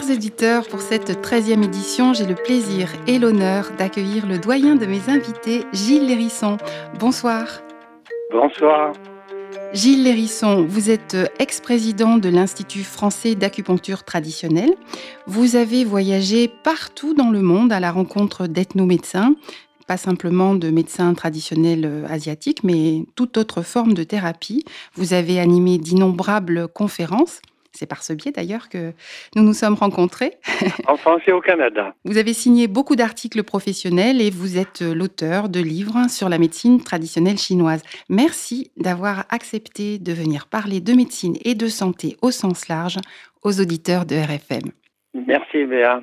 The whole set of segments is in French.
Chers éditeurs, pour cette 13e édition, j'ai le plaisir et l'honneur d'accueillir le doyen de mes invités, Gilles Lérisson. Bonsoir. Bonsoir. Gilles Lérisson, vous êtes ex-président de l'Institut français d'acupuncture traditionnelle. Vous avez voyagé partout dans le monde à la rencontre d'ethnomédecins, pas simplement de médecins traditionnels asiatiques, mais toute autre forme de thérapie. Vous avez animé d'innombrables conférences. C'est par ce biais d'ailleurs que nous nous sommes rencontrés. En France et au Canada. Vous avez signé beaucoup d'articles professionnels et vous êtes l'auteur de livres sur la médecine traditionnelle chinoise. Merci d'avoir accepté de venir parler de médecine et de santé au sens large aux auditeurs de RFM. Merci Béa.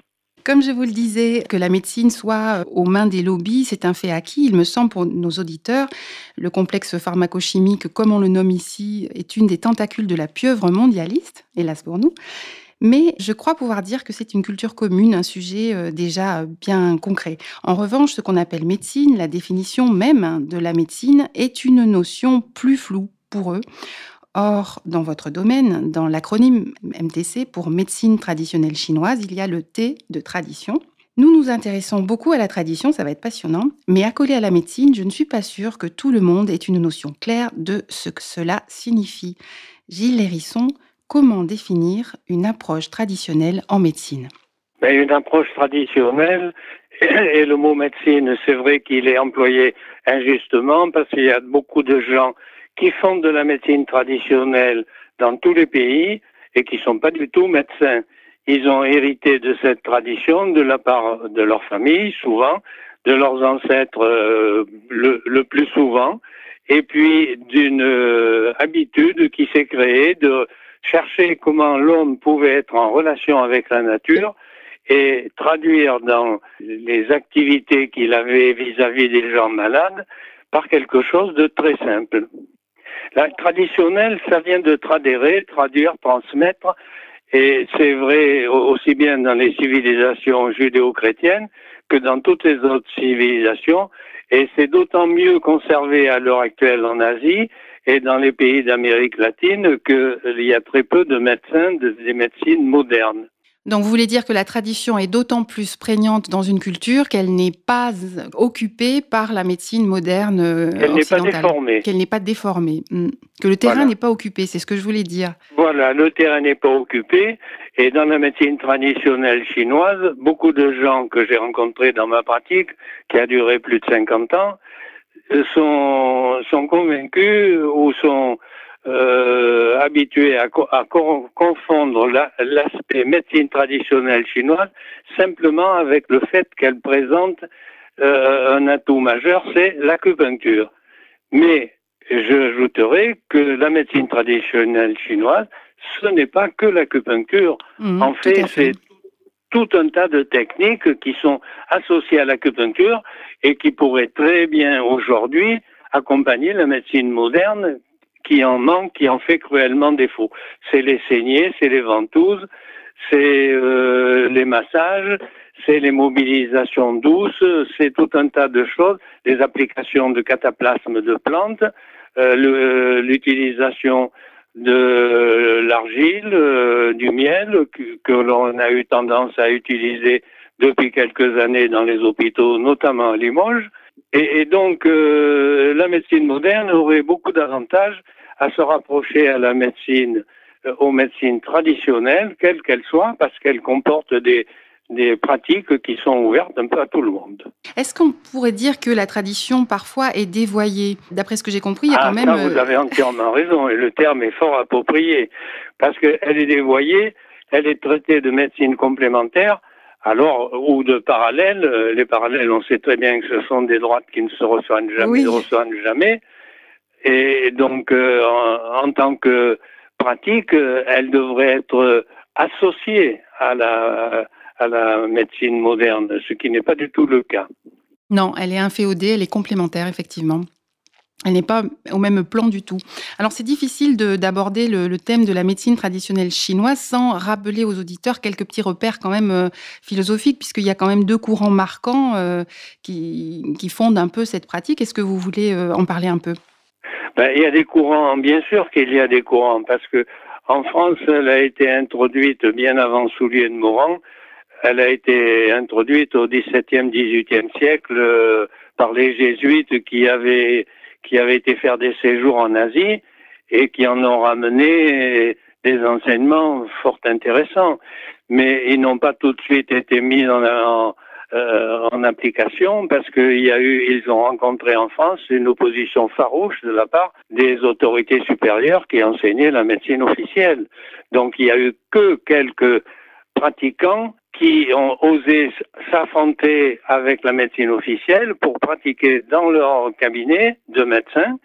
Comme je vous le disais, que la médecine soit aux mains des lobbies, c'est un fait acquis. Il me semble pour nos auditeurs, le complexe pharmacochimique, comme on le nomme ici, est une des tentacules de la pieuvre mondialiste, hélas pour nous. Mais je crois pouvoir dire que c'est une culture commune, un sujet euh, déjà bien concret. En revanche, ce qu'on appelle médecine, la définition même de la médecine, est une notion plus floue pour eux. Or, dans votre domaine, dans l'acronyme MTC pour médecine traditionnelle chinoise, il y a le T de tradition. Nous nous intéressons beaucoup à la tradition, ça va être passionnant, mais accolé à la médecine, je ne suis pas sûre que tout le monde ait une notion claire de ce que cela signifie. Gilles Lérisson, comment définir une approche traditionnelle en médecine? Ben, Une approche traditionnelle, et le mot médecine, c'est vrai qu'il est employé injustement parce qu'il y a beaucoup de gens qui font de la médecine traditionnelle dans tous les pays et qui sont pas du tout médecins. Ils ont hérité de cette tradition de la part de leur famille, souvent, de leurs ancêtres euh, le, le, plus souvent, et puis d'une euh, habitude qui s'est créée de chercher comment l'homme pouvait être en relation avec la nature et traduire dans les activités qu'il avait vis-à-vis -vis des gens malades par quelque chose de très simple. La traditionnelle, ça vient de tradérer, traduire, transmettre, et c'est vrai aussi bien dans les civilisations judéo-chrétiennes que dans toutes les autres civilisations, et c'est d'autant mieux conservé à l'heure actuelle en Asie et dans les pays d'Amérique latine qu'il y a très peu de médecins des médecines modernes. Donc vous voulez dire que la tradition est d'autant plus prégnante dans une culture qu'elle n'est pas occupée par la médecine moderne euh, Qu'elle n'est pas déformée. Qu'elle n'est pas déformée. Hmm. Que le terrain n'est pas occupé, c'est ce que je voulais dire. Voilà, le terrain n'est pas occupé. Et dans la médecine traditionnelle chinoise, beaucoup de gens que j'ai rencontrés dans ma pratique, qui a duré plus de 50 ans, sont, sont convaincus ou sont euh, habitués à, confondre l'aspect médecine traditionnelle chinoise simplement avec le fait qu'elle présente euh, un atout majeur, c'est l'acupuncture. Mais j'ajouterai que la médecine traditionnelle chinoise, ce n'est pas que l'acupuncture. Mmh, en fait, c'est tout un tas de techniques qui sont associées à l'acupuncture et qui pourraient très bien aujourd'hui accompagner la médecine moderne qui en manque, qui en fait cruellement défaut. C'est les saignées, c'est les ventouses, c'est euh, les massages, c'est les mobilisations douces, c'est tout un tas de choses, les applications de cataplasmes de plantes, euh, l'utilisation de l'argile, euh, du miel que, l'on a eu tendance à utiliser depuis quelques années dans les hôpitaux, notamment à Limoges. Et, donc, la médecine moderne aurait beaucoup d'avantages à se rapprocher à la médecine, euh, aux médecines traditionnelles, quelles qu'elles soient, parce qu'elles comportent des, des pratiques qui sont ouvertes un peu à tout le monde. Est-ce qu'on pourrait dire que la tradition parfois est dévoyée? D'après ce que j'ai compris, il y a ah, quand même... Ça, vous euh, avez entièrement raison, et le terme est fort approprié, parce qu'elle est dévoyée, elle est traitée de médecine complémentaire, alors, ou de parallèle, euh, les parallèles, on sait très bien que ce sont des droites qui ne se reçoivent jamais, ne reçoivent jamais, et donc, euh, en, tant que pratique, elle devrait être associée à la, médecine moderne, ce qui n'est pas du tout le cas. Non, elle est inféodée, elle est complémentaire, effectivement. Elle n'est pas au même plan du tout. Alors c'est difficile d'aborder le, thème de la médecine traditionnelle chinoise sans rappeler aux auditeurs quelques petits repères quand même euh, philosophiques, puisqu'il y a quand même deux courants marquants euh, qui, fondent un peu cette pratique. Est-ce que vous voulez en parler un peu? Ben, Il y a des courants, bien sûr qu'il y a des courants, parce que en France, elle a été introduite bien avant Soulier de Morand. Elle a été introduite au XVIIe, XVIIIe siècle par les jésuites qui avaient qui avaient été faire des séjours en Asie et qui en ont ramené des enseignements fort intéressants. Mais ils n'ont pas tout de suite été mis en, en, euh, en application parce qu'il y a eu, ils ont rencontré en France une opposition farouche de la part des autorités supérieures qui enseignaient la médecine officielle. Donc il y a eu que quelques pratiquants qui ont osé s'affronter avec la médecine officielle pour pratiquer dans leur cabinet de médecins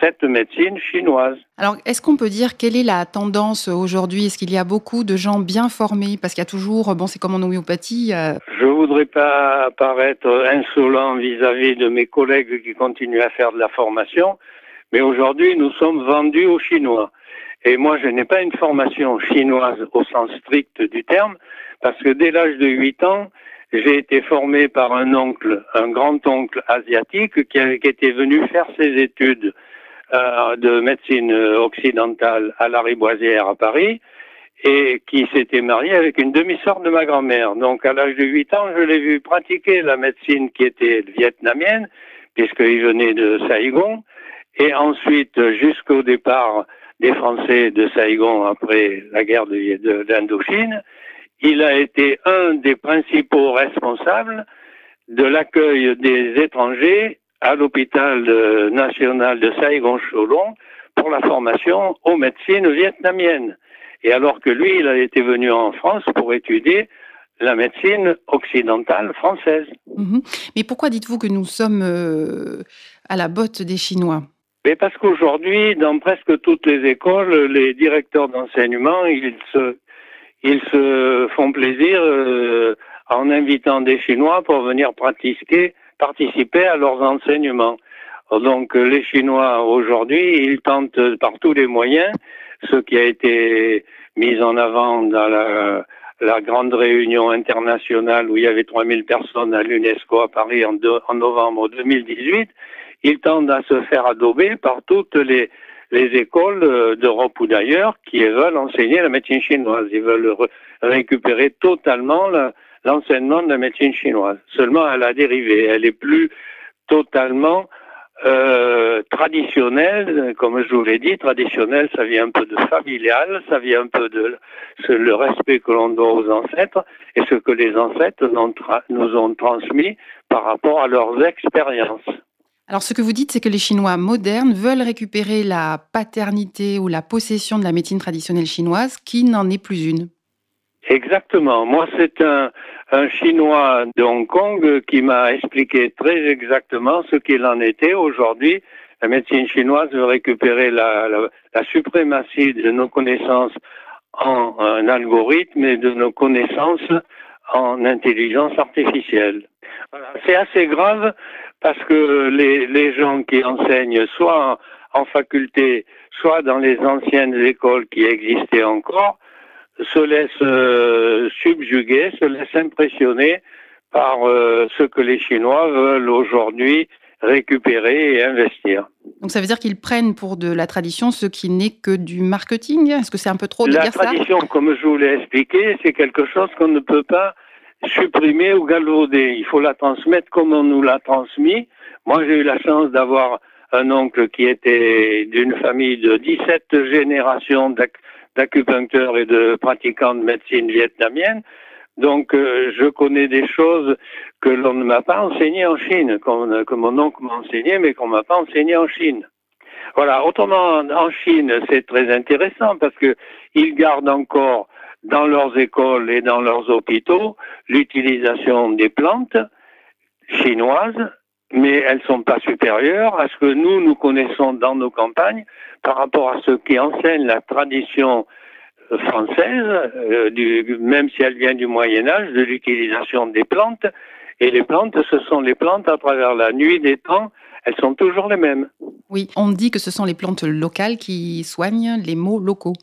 cette médecine chinoise. Alors, est-ce qu'on peut dire quelle est la tendance aujourd'hui? Est-ce qu'il y a beaucoup de gens bien formés? Parce qu'il y a toujours, bon, c'est comme en homéopathie. Euh... Je voudrais pas paraître insolent vis-à-vis de mes collègues qui continuent à faire de la formation, mais aujourd'hui, nous sommes vendus aux Chinois. Et moi, je n'ai pas une formation chinoise au sens strict du terme, parce que dès l'âge de 8 ans, j'ai été formé par un oncle, un grand-oncle asiatique qui, avait, était venu faire ses études euh, de médecine occidentale à la Riboisière à Paris et qui s'était marié avec une demi-sœur de ma grand-mère. Donc à l'âge de 8 ans, je l'ai vu pratiquer la médecine qui était vietnamienne, puisqu'il venait de Saigon, et ensuite jusqu'au départ des Français de Saigon après la guerre de, d'Indochine, il a été un des principaux responsables de l'accueil des étrangers à l'hôpital national de Saigon-Cholon pour la formation aux médecines vietnamiennes. Et alors que lui, il a été venu en France pour étudier la médecine occidentale française. Mhm. Mais pourquoi dites-vous que nous sommes euh, à la botte des Chinois? Mais Parce qu'aujourd'hui, dans presque toutes les écoles, les directeurs d'enseignement, ils se ils se font plaisir euh, en invitant des Chinois pour venir pratiquer, participer à leurs enseignements. Donc les Chinois aujourd'hui, ils tentent par tous les moyens, ce qui a été mis en avant dans la, la grande réunion internationale où il y avait 3000 personnes à l'UNESCO à Paris en, en novembre 2018, ils tentent à se faire adober par toutes les les écoles euh, d'Europe ou d'ailleurs qui veulent enseigner la médecine chinoise. Ils veulent récupérer totalement l'enseignement de la médecine chinoise. Seulement, elle a dérivé. Elle est plus totalement euh, traditionnelle, comme je vous l'ai dit, traditionnelle, ça vient un peu de familial, ça vient un peu de le respect que l'on doit aux ancêtres et ce que les ancêtres nous ont transmis par rapport à leurs expériences. Alors, ce que vous dites, c'est que les Chinois modernes veulent récupérer la paternité ou la possession de la médecine traditionnelle chinoise, qui n'en est plus une. Exactement. Moi, c'est un, Chinois de Hong Kong qui m'a expliqué très exactement ce qu'il en était aujourd'hui. La médecine chinoise veut récupérer la, suprématie de nos connaissances en, en algorithme et de nos connaissances en intelligence artificielle. C'est assez grave parce que les, les gens qui enseignent soit en, faculté, soit dans les anciennes écoles qui existaient encore, se laissent euh, subjuguer, se laissent impressionner par euh, ce que les Chinois veulent aujourd'hui récupérer et investir. Donc ça veut dire qu'ils prennent pour de la tradition ce qui n'est que du marketing? Est-ce que c'est un peu trop de la dire ça? La tradition, comme je vous l'ai expliqué, c'est quelque chose qu'on ne peut pas supprimer ou galvauder. Il faut la transmettre comme on nous l'a transmis. Moi, j'ai eu la chance d'avoir un oncle qui était d'une famille de 17 générations d'acupuncteurs et de pratiquants de médecine vietnamienne. Donc, euh, je connais des choses que l'on ne m'a pas enseignées en Chine, que mon oncle m'a enseigné, mais qu'on m'a pas enseigné en Chine. Voilà. Autrement, en Chine, c'est très intéressant parce que ils gardent encore dans leurs écoles et dans leurs hôpitaux l'utilisation des plantes chinoises, mais elles ne sont pas supérieures à ce que nous, nous connaissons dans nos campagnes par rapport à ce qui enseigne la tradition française, même si elle vient du Moyen Âge, de l'utilisation des plantes. Et les plantes, ce sont les plantes à travers la nuit des temps, elles sont toujours les mêmes. Oui, on dit que ce sont les plantes locales qui soignent les maux locaux.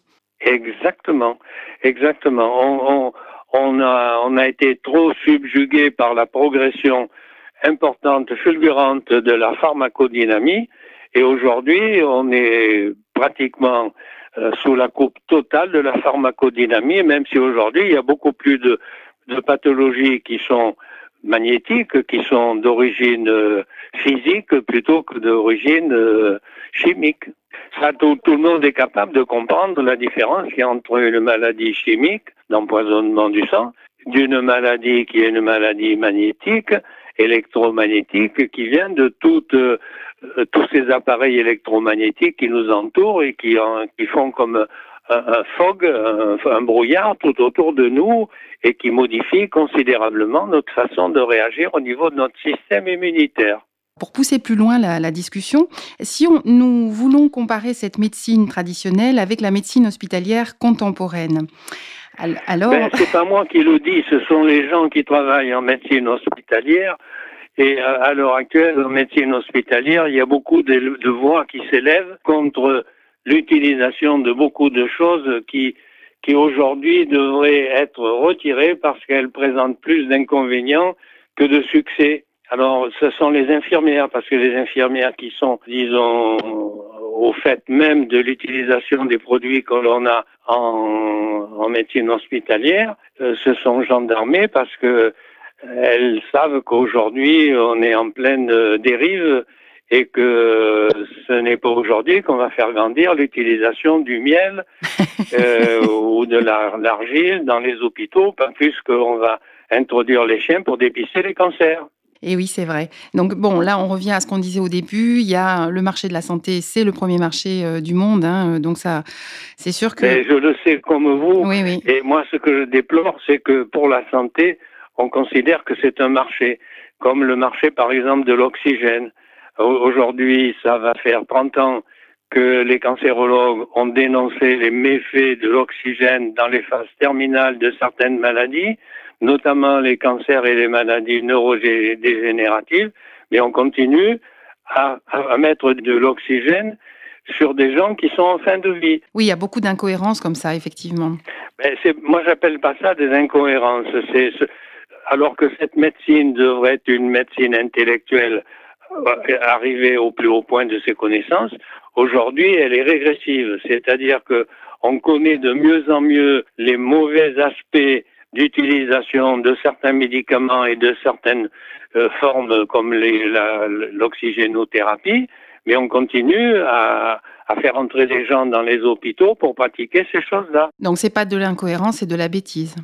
Exactement, exactement. On, a, on a été trop subjugué par la progression importante, fulgurante de la pharmacodynamie, et aujourd'hui, on est pratiquement euh, sous la coupe totale de la pharmacodynamie, même si aujourd'hui, il y a beaucoup plus de, pathologies qui sont magnétiques, qui sont d'origine euh, physique plutôt que d'origine euh, chimique. Ça, tout, tout, le monde est capable de comprendre la différence qu'il y a entre une maladie chimique, d'empoisonnement du sang, d'une maladie qui est une maladie magnétique, électromagnétique, qui vient de toutes, euh, tous ces appareils électromagnétiques qui nous entourent et qui, font comme un, fog, un, brouillard tout autour de nous et qui modifie considérablement notre façon de réagir au niveau de notre système immunitaire. Pour pousser plus loin la, discussion, si nous voulons comparer cette médecine traditionnelle avec la médecine hospitalière contemporaine, alors... Ben, c'est pas moi qui le dis, ce sont les gens qui travaillent en médecine hospitalière. Et à, l'heure actuelle, en médecine hospitalière, il y a beaucoup de, de voix qui s'élèvent contre l'utilisation de beaucoup de choses qui, qui aujourd'hui devraient être retirées parce qu'elles présentent plus d'inconvénients que de succès. Alors, ce sont les infirmières, parce que les infirmières qui sont, disons, au fait même de l'utilisation des produits que l'on a en, en, médecine hospitalière, euh, se sont gendarmées parce que elles savent qu'aujourd'hui on est en pleine euh, dérive et que ce n'est pas aujourd'hui qu'on va faire grandir l'utilisation du miel euh, ou de l'argile dans les hôpitaux, pas plus qu'on va introduire les chiens pour dépister les cancers. Et oui, c'est vrai. Donc bon, là, on revient à ce qu'on disait au début. Il y a le marché de la santé, c'est le premier marché euh, du monde. Hein, donc ça, c'est sûr que. je le sais comme vous. Oui, oui. Et moi, ce que je déplore, c'est que pour la santé, on considère que c'est un marché, comme le marché, par exemple, de l'oxygène. Aujourd'hui, ça va faire 30 ans que les cancérologues ont dénoncé les méfaits de l'oxygène dans les phases terminales de certaines maladies, notamment les cancers et les maladies neurodégénératives, mais on continue à, à mettre de l'oxygène sur des gens qui sont en fin de vie. Oui, il y a beaucoup d'incohérences comme ça, effectivement. Mais moi, j'appelle pas ça des incohérences. C'est alors que cette médecine devrait être une médecine intellectuelle euh, arriver au plus haut point de ses connaissances, aujourd'hui, elle est régressive. C'est-à-dire que on connaît de mieux en mieux les mauvais aspects d'utilisation de certains médicaments et de certaines euh, formes comme l'oxygénothérapie, mais on continue à, faire entrer des gens dans les hôpitaux pour pratiquer ces choses-là. Donc c'est pas de l'incohérence, c'est de la bêtise.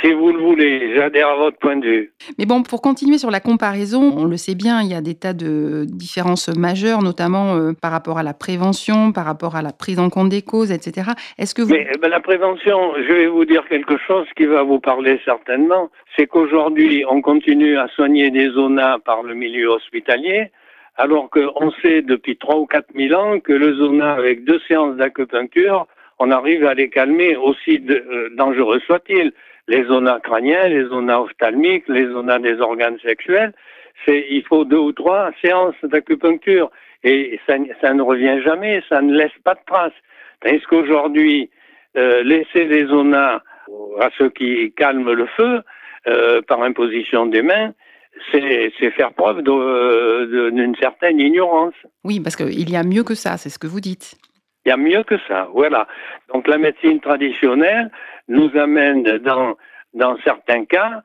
Si vous le voulez, j'adhère à votre point de vue. Mais bon, pour continuer sur la comparaison, on le sait bien, il y a des tas de différences majeures, notamment euh, par rapport à la prévention, par rapport à la prise en compte des causes, etc. Est-ce que vous... Mais ben, la prévention, je vais vous dire quelque chose qui va vous parler certainement, c'est qu'aujourd'hui, on continue à soigner des zonas par le milieu hospitalier, alors qu'on sait depuis 3 ou 4 000 ans que le zona, avec deux séances d'acupuncture, on arrive à les calmer, aussi euh, dangereux soit-il les zonas crâniens, les zonas ophtalmiques, les zonas des organes sexuels. C'est, il faut deux ou trois séances d'acupuncture et ça, ça, ne revient jamais, ça ne laisse pas de traces. Est-ce qu'aujourd'hui, euh, laisser les zonas à ceux qui calment le feu euh, par imposition des mains, c'est, c'est faire preuve d'une certaine ignorance. Oui, parce qu'il y a mieux que ça, c'est ce que vous dites. Il y a mieux que ça, voilà. Donc la médecine traditionnelle nous amène dans, dans certains cas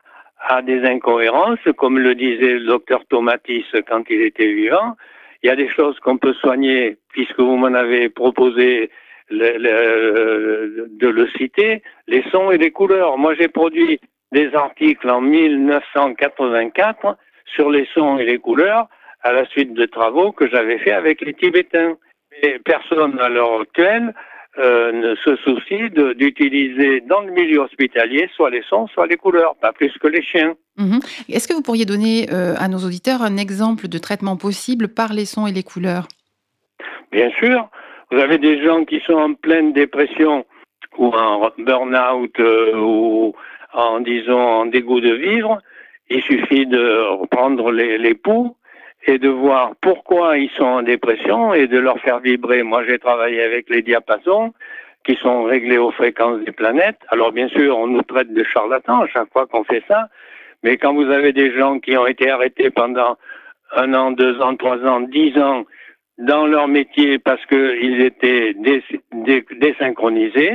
à des incohérences, comme le disait le docteur Tomatis quand il était vivant. Il y a des choses qu'on peut soigner, puisque vous m'en avez proposé de le citer, les sons et les couleurs. Moi, j'ai produit des articles en 1984 sur les sons et les couleurs à la suite de travaux que j'avais fait avec les Tibétains. Et personne à l'heure actuelle euh, ne se soucie d'utiliser dans le milieu hospitalier soit les sons, soit les couleurs, pas plus que les chiens. Mhm. Est-ce que vous pourriez donner euh, à nos auditeurs un exemple de traitement possible par les sons et les couleurs? Bien sûr. Vous avez des gens qui sont en pleine dépression ou en burn-out ou en disons en dégoût de vivre, il suffit de reprendre les, les poux et de voir pourquoi ils sont en dépression et de leur faire vibrer. Moi, j'ai travaillé avec les diapasons qui sont réglés aux fréquences des planètes. Alors, bien sûr, on nous traite de charlatans à chaque fois qu'on fait ça, mais quand vous avez des gens qui ont été arrêtés pendant un an, deux ans, trois ans, dix ans dans leur métier parce qu'ils étaient désynchronisés,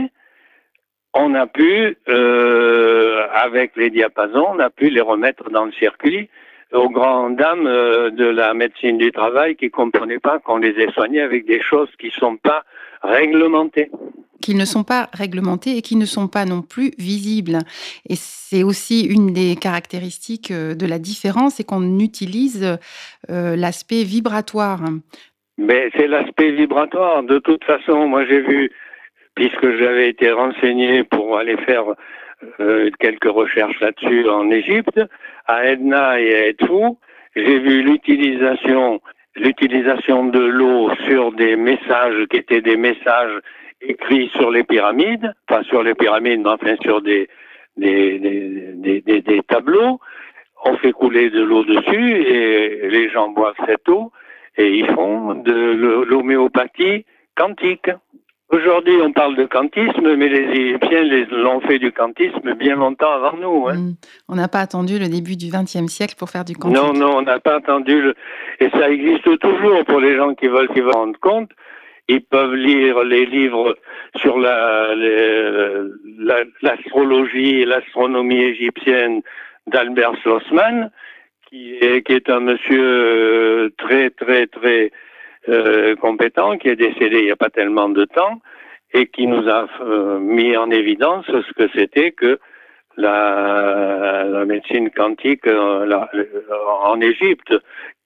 on a pu, euh, avec les diapasons, on a pu les remettre dans le circuit aux grandes dames euh, de la médecine du travail qui comprenaient pas qu'on les ait soignés avec des choses qui sont pas réglementées. Qu'ils ne sont pas réglementés et qui ne sont pas non plus visibles. Et c'est aussi une des caractéristiques euh, de la différence, c'est qu'on utilise euh, l'aspect vibratoire. Mais c'est l'aspect vibratoire. De toute façon, moi j'ai vu, puisque j'avais été renseigné pour aller faire euh, quelques recherches là-dessus en Égypte, à Edna et à Edfou, j'ai vu l'utilisation l'utilisation de l'eau sur des messages qui étaient des messages écrits sur les pyramides, pas sur les pyramides, mais enfin sur des, des, des, des, des tableaux. On fait couler de l'eau dessus et les gens boivent cette eau et ils font de l'homéopathie quantique. Aujourd'hui, on parle de quantisme, mais les Égyptiens l'ont fait du quantisme bien longtemps avant nous. Hein. Hmm. On n'a pas attendu le début du XXe siècle pour faire du quantisme. Non, non, on n'a pas attendu. Le... Et ça existe toujours pour les gens qui veulent s'y rendre compte. Ils peuvent lire les livres sur l'astrologie la, et l'astronomie égyptienne d'Albert Schlossman, qui est, qui est un monsieur euh, très, très, très euh, compétent qui est décédé il n'y a pas tellement de temps et qui nous a euh, mis en évidence ce que c'était que la, médecine quantique euh, en Égypte,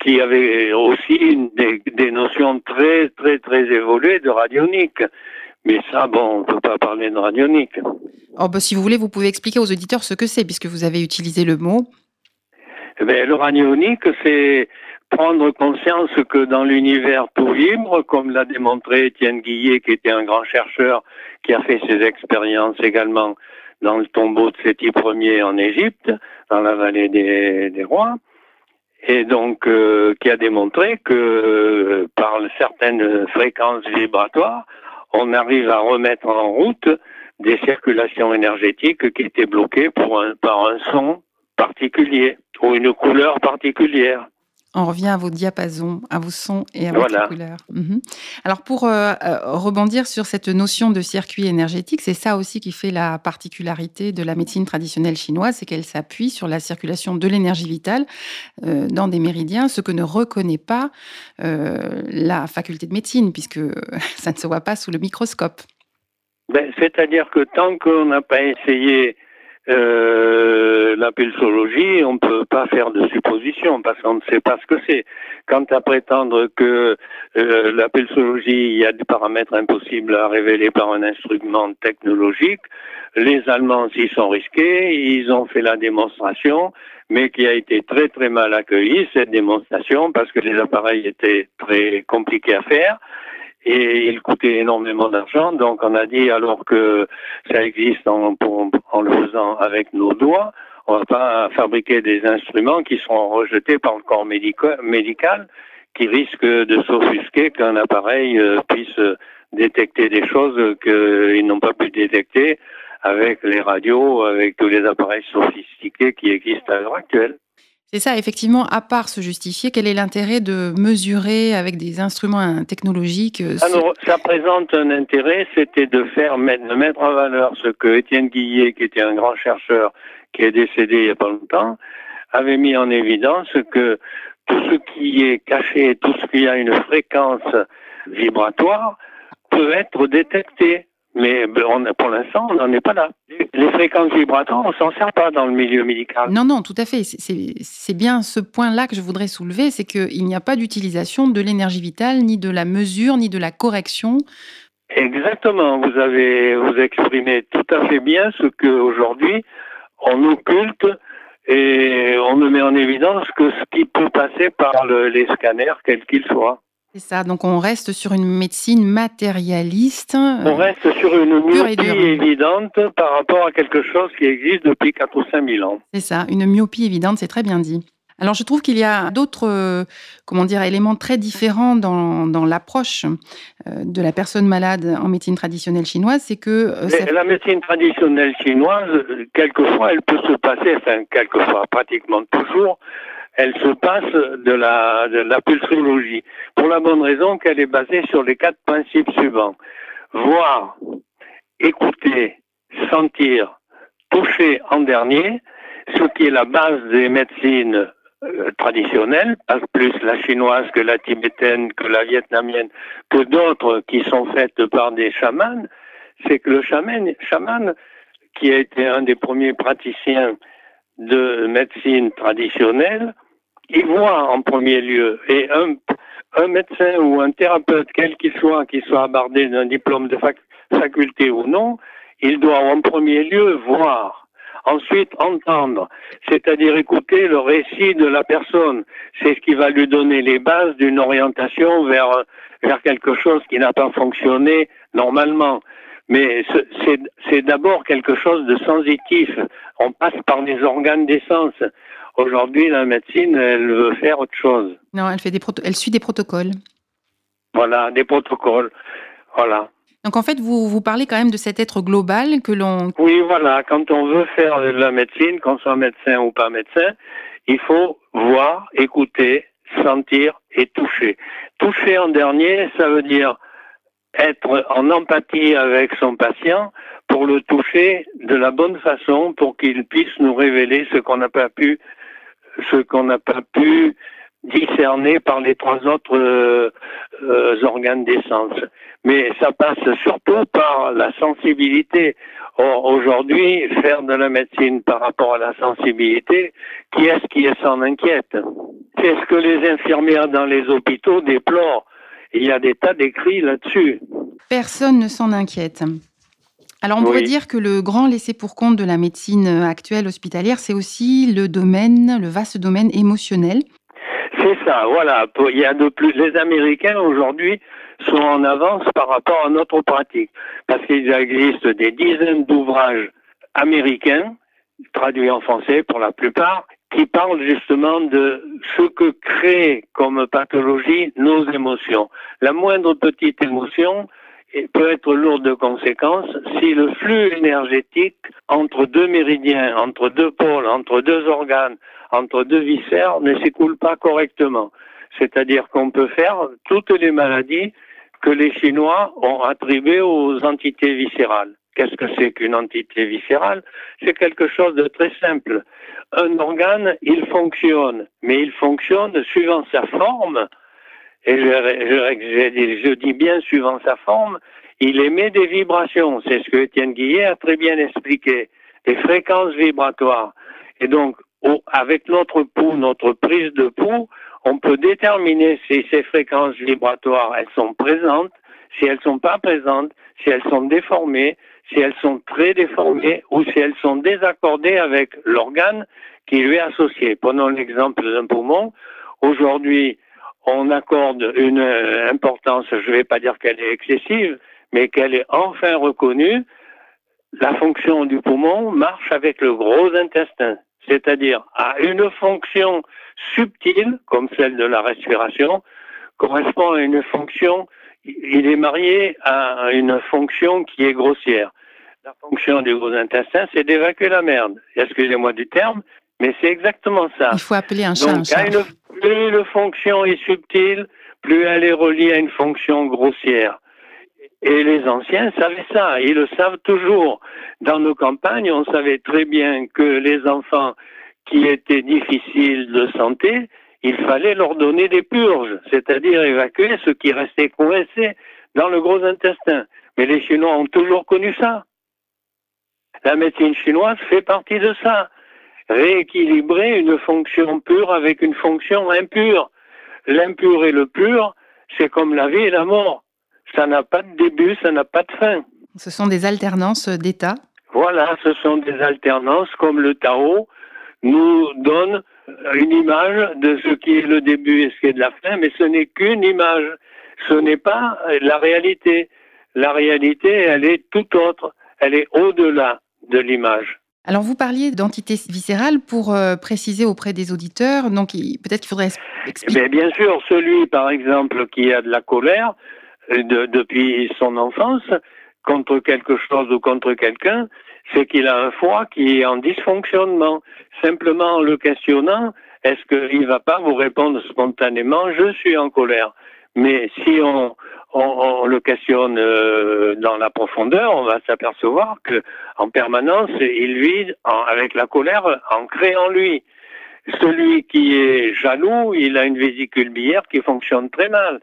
qui avait aussi des, des, notions très très très évoluées de radionique. Mais ça, bon, on ne peut pas parler de radionique. Oh, bah, si vous voulez, vous pouvez expliquer aux auditeurs ce que c'est, puisque vous avez utilisé le mot. Eh bien, le radionique, c'est prendre conscience que dans l'univers tout libre, comme l'a démontré Étienne Guillet, qui était un grand chercheur, qui a fait ses expériences également dans le tombeau de Séti Ier en Égypte, dans la vallée des, rois, et donc euh, qui a démontré que euh, par certaines fréquences vibratoires, on arrive à remettre en route des circulations énergétiques qui étaient bloquées pour par un son particulier ou une couleur particulière. On revient à vos diapasons, à vos sons et à votre couleurs. Mhm. Alors pour euh, euh, rebondir sur cette notion de circuit énergétique, c'est ça aussi qui fait la particularité de la médecine traditionnelle chinoise, c'est qu'elle s'appuie sur la circulation de l'énergie vitale euh, dans des méridiens, ce que ne reconnaît pas la faculté de médecine, puisque ça ne se voit pas sous le microscope. Ben, C'est-à-dire que tant qu'on n'a pas essayé euh, la pulsologie, on ne peut pas faire de suppositions parce qu'on ne sait pas ce que c'est. Quant à prétendre que euh, la pulsologie, il y a des paramètres impossibles à révéler par un instrument technologique, les Allemands s'y sont risqués, ils ont fait la démonstration, mais qui a été très très mal accueillie, cette démonstration, parce que les appareils étaient très compliqués à faire et il coûtait énormément d'argent. Donc on a dit alors que ça existe en, en, le faisant avec nos doigts, on va pas fabriquer des instruments qui seront rejetés par le corps médical qui risquent de s'offusquer qu'un appareil euh, puisse détecter des choses qu'ils n'ont pas pu détecter avec les radios, avec tous les appareils sophistiqués qui existent à l'heure actuelle. C'est ça, effectivement, à part se justifier, quel est l'intérêt de mesurer avec des instruments technologiques euh, Alors, Ça présente un intérêt, c'était de faire de mettre en valeur ce que Étienne Guillet, qui était un grand chercheur, qui est décédé il n'y a pas longtemps, avait mis en évidence que tout ce qui est caché, tout ce qui a une fréquence vibratoire peut être détecté. Mais on, pour l'instant, on n'en est pas là. Les fréquences vibratoires, on ne s'en sert pas dans le milieu médical. Non, non, tout à fait. C'est bien ce point-là que je voudrais soulever, c'est qu'il n'y a pas d'utilisation de l'énergie vitale, ni de la mesure, ni de la correction. Exactement. Vous avez vous exprimez tout à fait bien ce qu'aujourd'hui on occulte et on ne met en évidence que ce qui peut passer par le, les scanners, quels qu'ils soient. C'est ça, donc on reste sur une médecine matérialiste. On reste sur une myopie évidente par rapport à quelque chose qui existe depuis 4 ou 5 000 ans. C'est ça, une myopie évidente, c'est très bien dit. Alors je trouve qu'il y a d'autres euh, comment dire éléments très différents dans, dans l'approche euh, de la personne malade en médecine traditionnelle chinoise, c'est que euh, la médecine traditionnelle chinoise, quelquefois, elle peut se passer, enfin quelquefois, pratiquement toujours, elle se passe de la, de la pulsologie, pour la bonne raison qu'elle est basée sur les quatre principes suivants. Voir, écouter, sentir, toucher en dernier, ce qui est la base des médecines euh, traditionnelles, plus la chinoise que la tibétaine, que la vietnamienne, que d'autres qui sont faites par des chamans, c'est que le chaman, chaman, qui a été un des premiers praticiens de médecine traditionnelle, il voit en premier lieu. Et un, un médecin ou un thérapeute, quel qu'il soit, qui soit abardé d'un diplôme de faculté ou non, il doit en premier lieu voir. Ensuite, entendre, c'est-à-dire écouter le récit de la personne. C'est ce qui va lui donner les bases d'une orientation vers, vers quelque chose qui n'a pas fonctionné normalement. Mais c'est d'abord quelque chose de sensitif. On passe par les organes d'essence. Aujourd'hui, la médecine, elle veut faire autre chose. Non, elle, fait des elle suit des protocoles. Voilà, des protocoles. Voilà. Donc en fait, vous, vous parlez quand même de cet être global que l'on... Oui, voilà. Quand on veut faire de la médecine, qu'on soit médecin ou pas médecin, il faut voir, écouter, sentir et toucher. Toucher en dernier, ça veut dire être en empathie avec son patient pour le toucher de la bonne façon pour qu'il puisse nous révéler ce qu'on n'a pas pu ce qu'on n'a pas pu discerner par les trois autres euh, euh, organes d'essence. Mais ça passe surtout par la sensibilité. Aujourd'hui, faire de la médecine par rapport à la sensibilité, qui est-ce qui s'en inquiète? C'est ce que les infirmières dans les hôpitaux déplorent? Il y a des tas d'écrits là-dessus. Personne ne s'en inquiète. Alors on pourrait dire que le grand laissé pour compte de la médecine actuelle hospitalière, c'est aussi le domaine, le vaste domaine émotionnel. C'est ça, voilà. Il y a de plus. Les Américains aujourd'hui sont en avance par rapport à notre pratique, parce qu'il existe des dizaines d'ouvrages américains traduits en français pour la plupart, qui parlent justement de ce que crée comme pathologie nos émotions. La moindre petite émotion peut être lourde de conséquences si le flux énergétique entre deux méridiens, entre deux pôles, entre deux organes, entre deux viscères ne s'écoule pas correctement. C'est-à-dire qu'on peut faire toutes les maladies que les Chinois ont attribuées aux entités viscérales. Qu'est-ce que c'est qu'une entité viscérale? C'est quelque chose de très simple. Un organe, il fonctionne, mais il fonctionne suivant sa forme, et je, je, dis bien suivant sa forme, il émet des vibrations. C'est ce que Étienne Guillet a très bien expliqué. Des fréquences vibratoires. Et donc, avec notre pouls, notre prise de pouls, on peut déterminer si ces fréquences vibratoires, elles sont présentes, si elles sont pas présentes, si elles sont déformées, si elles sont très déformées ou si elles sont désaccordées avec l'organe qui lui est associé. Prenons l'exemple d'un poumon. Aujourd'hui, on accorde une euh, importance, je ne vais pas dire qu'elle est excessive, mais qu'elle est enfin reconnue, la fonction du poumon marche avec le gros intestin, c'est-à-dire à une fonction subtile, comme celle de la respiration, correspond à une fonction, il est marié à une fonction qui est grossière. La fonction du gros intestin, c'est d'évacuer la merde. Excusez-moi du terme, mais c'est exactement ça. Il faut appeler un chat un plus une fonction est subtile, plus elle est reliée à une fonction grossière. Et les anciens savaient ça, ils le savent toujours. Dans nos campagnes, on savait très bien que les enfants qui étaient difficiles de santé, il fallait leur donner des purges, c'est-à-dire évacuer ce qui restait coincé dans le gros intestin. Mais les Chinois ont toujours connu ça. La médecine chinoise fait partie de ça rééquilibrer une fonction pure avec une fonction impure. L'impur et le pur, c'est comme la vie et la mort. Ça n'a pas de début, ça n'a pas de fin. Ce sont des alternances d'état Voilà, ce sont des alternances comme le Tao nous donne une image de ce qui est le début et ce qui est de la fin, mais ce n'est qu'une image. Ce n'est pas la réalité. La réalité, elle est tout autre. Elle est au-delà de l'image. Alors vous parliez d'entité viscérale pour euh, préciser auprès des auditeurs, donc peut-être qu'il faudrait expliquer. Mais bien sûr, celui par exemple qui a de la colère euh, depuis son enfance contre quelque chose ou contre quelqu'un, c'est qu'il a un foie qui est en dysfonctionnement. Simplement en le questionnant, est-ce qu'il ne va pas vous répondre spontanément je suis en colère mais si on, on, le questionne euh, dans la profondeur, on va s'apercevoir que en permanence, il vit avec la colère ancrée en lui. Celui qui est jaloux, il a une vésicule biliaire qui fonctionne très mal.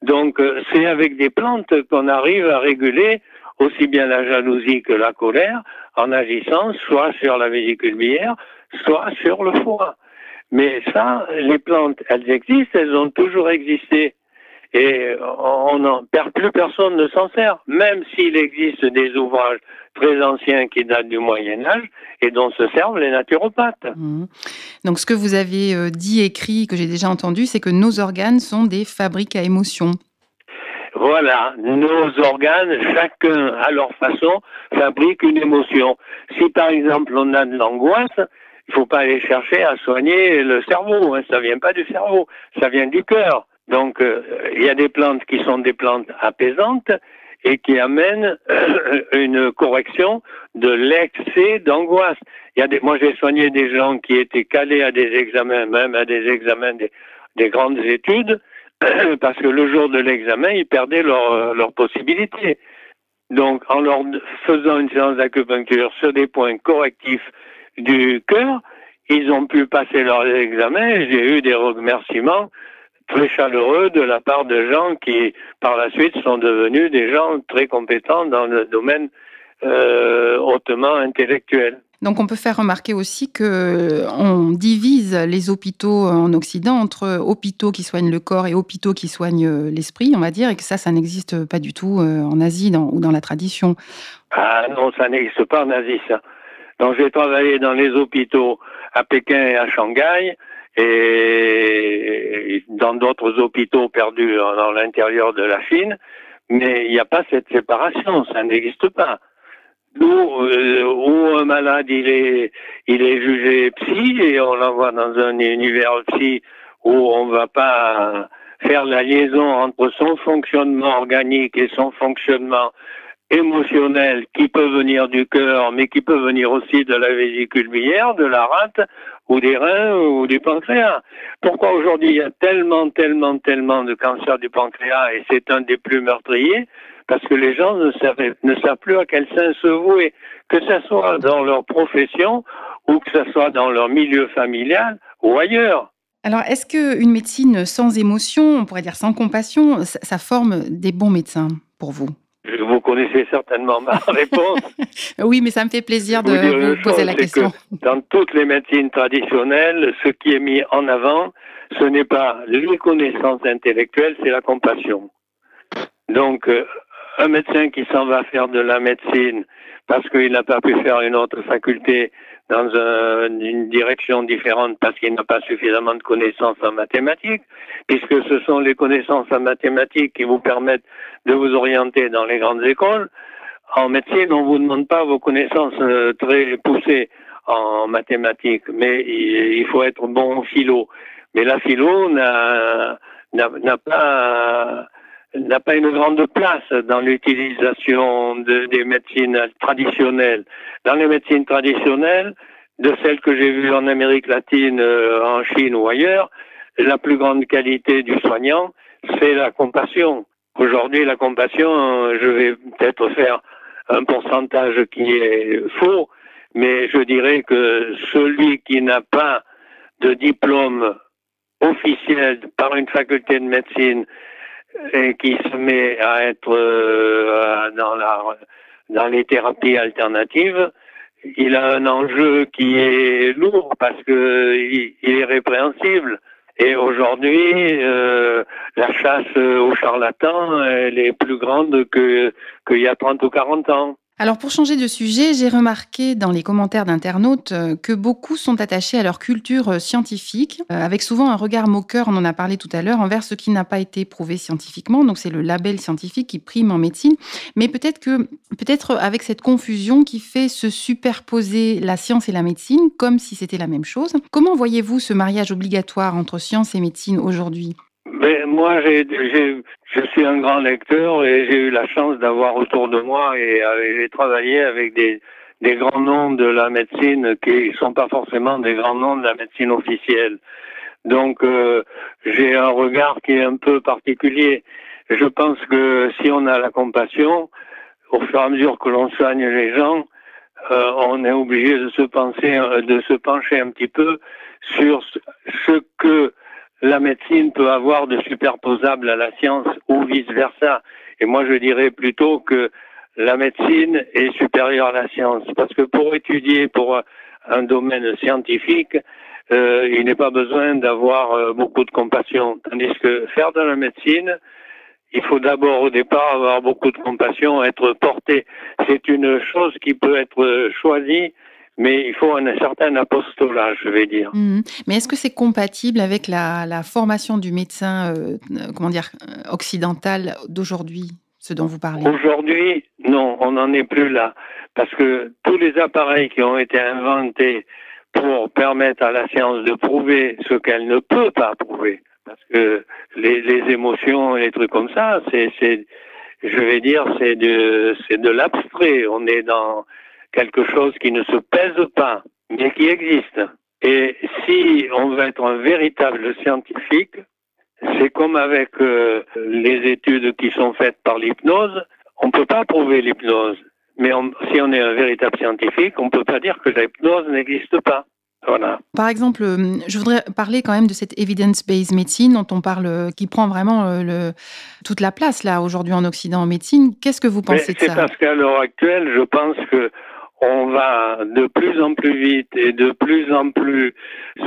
Donc, euh, c'est avec des plantes qu'on arrive à réguler aussi bien la jalousie que la colère en agissant soit sur la vésicule biliaire, soit sur le foie. Mais ça, les plantes, elles existent, elles ont toujours existé et on en, plus personne ne s'en sert, même s'il existe des ouvrages très anciens qui datent du Moyen Âge et dont se servent les naturopathes. Mmh. Donc ce que vous avez euh, dit, écrit, que j'ai déjà entendu, c'est que nos organes sont des fabriques à émotions. Voilà, nos organes, chacun à leur façon, fabriquent une émotion. Si par exemple on a de l'angoisse, il ne faut pas aller chercher à soigner le cerveau, hein, ça vient pas du cerveau, ça vient du cœur. Donc, euh, il y a des plantes qui sont des plantes apaisantes et qui amènent euh, une correction de l'excès d'angoisse. Il y a des, moi, j'ai soigné des gens qui étaient calés à des examens, même à des examens des, grandes études, parce que le jour de l'examen, ils perdaient leur, leur possibilité. Donc, en leur faisant une séance d'acupuncture sur des points correctifs du cœur, ils ont pu passer leur examen. J'ai eu des remerciements très chaleureux de la part de gens qui, par la suite, sont devenus des gens très compétents dans le domaine euh, hautement intellectuel. Donc on peut faire remarquer aussi que on divise les hôpitaux en Occident entre hôpitaux qui soignent le corps et hôpitaux qui soignent euh, l'esprit, on va dire, et que ça, ça n'existe pas du tout euh, en Asie ou dans la tradition. Ah non, ça n'existe pas en Asie, ça. Donc j'ai travaillé dans les hôpitaux à Pékin et à Shanghai et dans d'autres hôpitaux perdus dans l'intérieur de la Chine, mais il n'y a pas cette séparation, ça n'existe pas. Nous, euh, où un malade il est, il est jugé psy et on l'envoie dans un univers psy où on ne va pas faire la liaison entre son fonctionnement organique et son fonctionnement émotionnel qui peut venir du cœur, mais qui peut venir aussi de la vésicule biliaire, de la rate, ou des reins, ou du pancréas. Pourquoi aujourd'hui il y a tellement, tellement, tellement de cancers du pancréas, et c'est un des plus meurtriers, parce que les gens ne savent, ne savent plus à quel sein se vouer, que ce soit dans leur profession, ou que ce soit dans leur milieu familial, ou ailleurs. Alors, est-ce qu'une médecine sans émotion, on pourrait dire sans compassion, ça forme des bons médecins pour vous? Vous connaissez certainement ma réponse. oui, mais ça me fait plaisir de vous, poser la question. dans toutes les médecines traditionnelles, ce qui est mis en avant, ce n'est pas les connaissances intellectuelles, c'est la compassion. Donc, euh, un médecin qui s'en va faire de la médecine parce qu'il n'a pas pu faire une autre faculté dans une direction différente parce qu'il n'a pas suffisamment de connaissances en mathématiques, puisque ce sont les connaissances en mathématiques qui vous permettent de vous orienter dans les grandes écoles. En médecine, on ne vous demande pas vos connaissances euh, très poussées en mathématiques, mais il faut être bon en philo. Mais la philo n'a pas n'a pas une grande place dans l'utilisation des médecines traditionnelles. Dans les médecines traditionnelles, de celles que j'ai vues en Amérique latine, euh, en Chine ou ailleurs, la plus grande qualité du soignant, c'est la compassion. Aujourd'hui, la compassion, je vais peut-être faire un pourcentage qui est faux, mais je dirais que celui qui n'a pas de diplôme officiel par une faculté de médecine et qui se met à être euh, dans, la, dans les thérapies alternatives, il a un enjeu qui est lourd parce que il, est répréhensible. Et aujourd'hui, euh, la chasse aux charlatans, elle est plus grande que qu'il y a 30 ou 40 ans. Alors pour changer de sujet, j'ai remarqué dans les commentaires d'internautes euh, que beaucoup sont attachés à leur culture euh, scientifique, euh, avec souvent un regard moqueur, on en a parlé tout à l'heure, envers ce qui n'a pas été prouvé scientifiquement. Donc c'est le label scientifique qui prime en médecine. Mais peut-être que, peut-être avec cette confusion qui fait se superposer la science et la médecine, comme si c'était la même chose. Comment voyez-vous ce mariage obligatoire entre science et médecine aujourd'hui? Moi, j'ai, je suis un grand lecteur et j'ai eu la chance d'avoir autour de moi et j'ai travaillé avec des, des grands noms de la médecine qui ne sont pas forcément des grands noms de la médecine officielle. Donc, euh, j'ai un regard qui est un peu particulier. Je pense que si on a la compassion, au fur et à mesure que l'on soigne les gens, euh, on est obligé de se penser, de se pencher un petit peu sur ce que la médecine peut avoir de superposable à la science ou vice-versa. Et moi, je dirais plutôt que la médecine est supérieure à la science. Parce que pour étudier pour un domaine scientifique, euh, il n'est pas besoin d'avoir euh, beaucoup de compassion. Tandis que faire de la médecine, il faut d'abord au départ avoir beaucoup de compassion, être porté. C'est une chose qui peut être choisie mais il faut un certain apostolat, je vais dire. Mhm. Mais est-ce que c'est compatible avec la, formation du médecin, euh, comment dire, occidental d'aujourd'hui, ce dont vous parlez? Aujourd'hui, non, on n'en est plus là, parce que tous les appareils qui ont été inventés pour permettre à la science de prouver ce qu'elle ne peut pas prouver, parce que les, les émotions et les trucs comme ça, c'est, je vais dire, c'est de, c'est de l'abstrait. On est dans quelque chose qui ne se pèse pas, mais qui existe. Et si on veut être un véritable scientifique, c'est comme avec euh, les études qui sont faites par l'hypnose, on ne peut pas prouver l'hypnose. Mais si on est un véritable scientifique, on ne peut pas dire que l'hypnose n'existe pas. Voilà. Par exemple, euh, je voudrais parler quand même de cette evidence-based médecine dont on parle, euh, qui prend vraiment le, toute la place là aujourd'hui en Occident en médecine. Qu'est-ce que vous pensez de ça? C'est parce qu'à l'heure actuelle, je pense que on va de plus en plus vite et de plus en plus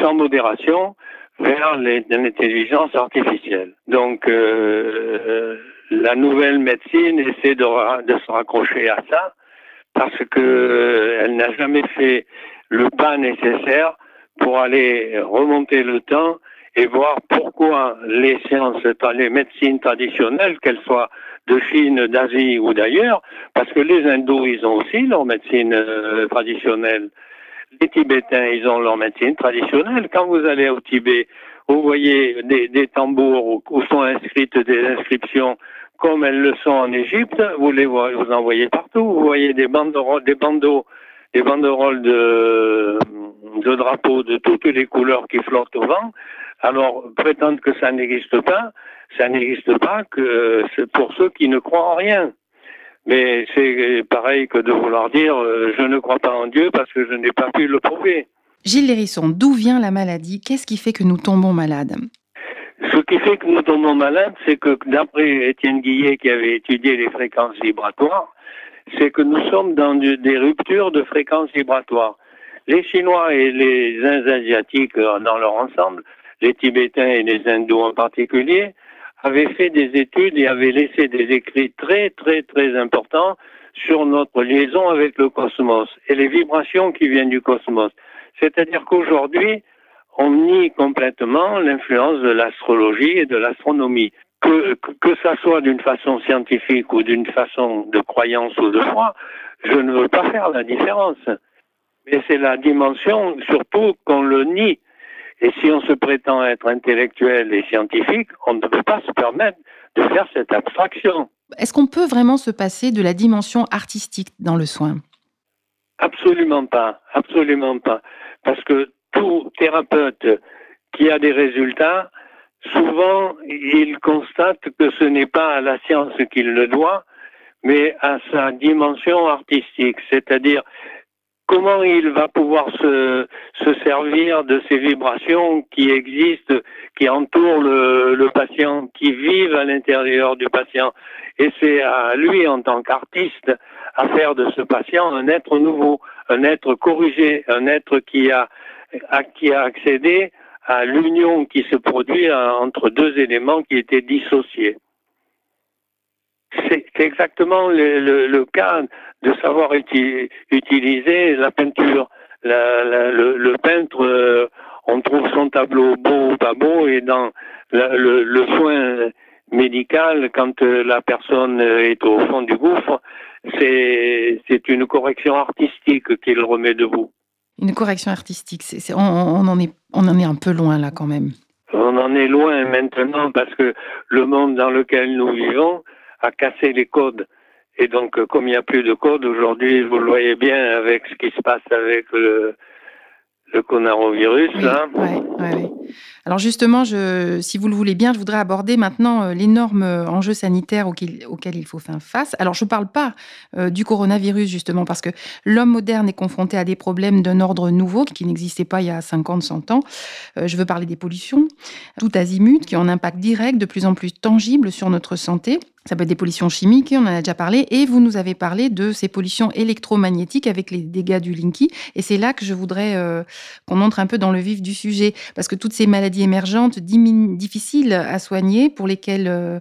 sans modération vers l'intelligence artificielle. Donc euh, la nouvelle médecine essaie de, de, se raccrocher à ça parce que euh, elle n'a jamais fait le pas nécessaire pour aller remonter le temps et voir pourquoi les sciences, les médecines traditionnelles, qu'elles soient de Chine, d'Asie ou d'ailleurs, parce que les hindous, ils ont aussi leur médecine euh, traditionnelle. Les Tibétains, ils ont leur médecine traditionnelle. Quand vous allez au Tibet, vous voyez des, tambours où sont inscrites des inscriptions comme elles le sont en Égypte, vous les voyez, vous en voyez partout. Vous voyez des banderoles, des bandeaux, des banderoles de, de drapeaux de toutes les couleurs qui flottent au vent. Alors, prétendre que ça n'existe pas, ça n'existe pas que pour ceux qui ne croient en rien. Mais c'est pareil que de vouloir dire euh, je ne crois pas en Dieu parce que je n'ai pas pu le prouver. Gilles Lérisson, d'où vient la maladie? Qu'est-ce qui fait que nous tombons malades? Ce qui fait que nous tombons malades, c'est que d'après Étienne Guillet qui avait étudié les fréquences vibratoires, c'est que nous sommes dans des ruptures de fréquences vibratoires. Les Chinois et les Asiatiques euh, dans leur ensemble les Tibétains et les Hindous en particulier, avaient fait des études et avaient laissé des écrits très, très, très importants sur notre liaison avec le cosmos et les vibrations qui viennent du cosmos. C'est-à-dire qu'aujourd'hui, on nie complètement l'influence de l'astrologie et de l'astronomie. Que, que, ça soit d'une façon scientifique ou d'une façon de croyance ou de foi, je ne veux pas faire la différence. Mais c'est la dimension, surtout qu'on le nie. Et si on se prétend être intellectuel et scientifique, on ne peut pas se permettre de faire cette abstraction. Est-ce qu'on peut vraiment se passer de la dimension artistique dans le soin? Absolument pas, absolument pas. Parce que tout thérapeute qui a des résultats, souvent il constate que ce n'est pas à la science qu'il le doit, mais à sa dimension artistique. C'est-à-dire, comment il va pouvoir se, se, servir de ces vibrations qui existent, qui entourent le, le patient, qui vivent à l'intérieur du patient? Et c'est à lui, en tant qu'artiste, à faire de ce patient un être nouveau, un être corrigé, un être qui a, qui a accédé à l'union qui se produit entre deux éléments qui étaient dissociés. C'est exactement le, cas de savoir utiliser la peinture. le, peintre, euh, on trouve son tableau beau ou pas beau, et dans le, soin médical, quand euh, la personne est au fond du gouffre, c'est une correction artistique qu'il remet debout. Une correction artistique, on, en est, on en est un peu loin là quand même. On en est loin maintenant parce que le monde dans lequel nous vivons a cassé les codes. Et donc, comme il n'y a plus de codes aujourd'hui, vous le voyez bien avec ce qui se passe avec le, le coronavirus. Alors justement, je, si vous le voulez bien, je voudrais aborder maintenant euh, l'énorme euh, enjeu sanitaire auquel, auquel, il faut faire face. Alors je ne parle pas euh, du coronavirus justement parce que l'homme moderne est confronté à des problèmes d'un ordre nouveau qui n'existait pas il y a 50, 100 ans. je veux parler des pollutions, tout azimut, qui ont un impact direct de plus en plus tangible sur notre santé. Ça peut être des pollutions chimiques, on en a déjà parlé, et vous nous avez parlé de ces pollutions électromagnétiques avec les dégâts du Linky. Et c'est là que je voudrais euh, qu'on entre un peu dans le vif du sujet, parce que toutes ces maladies émergentes, difficiles à soigner, pour lesquelles euh,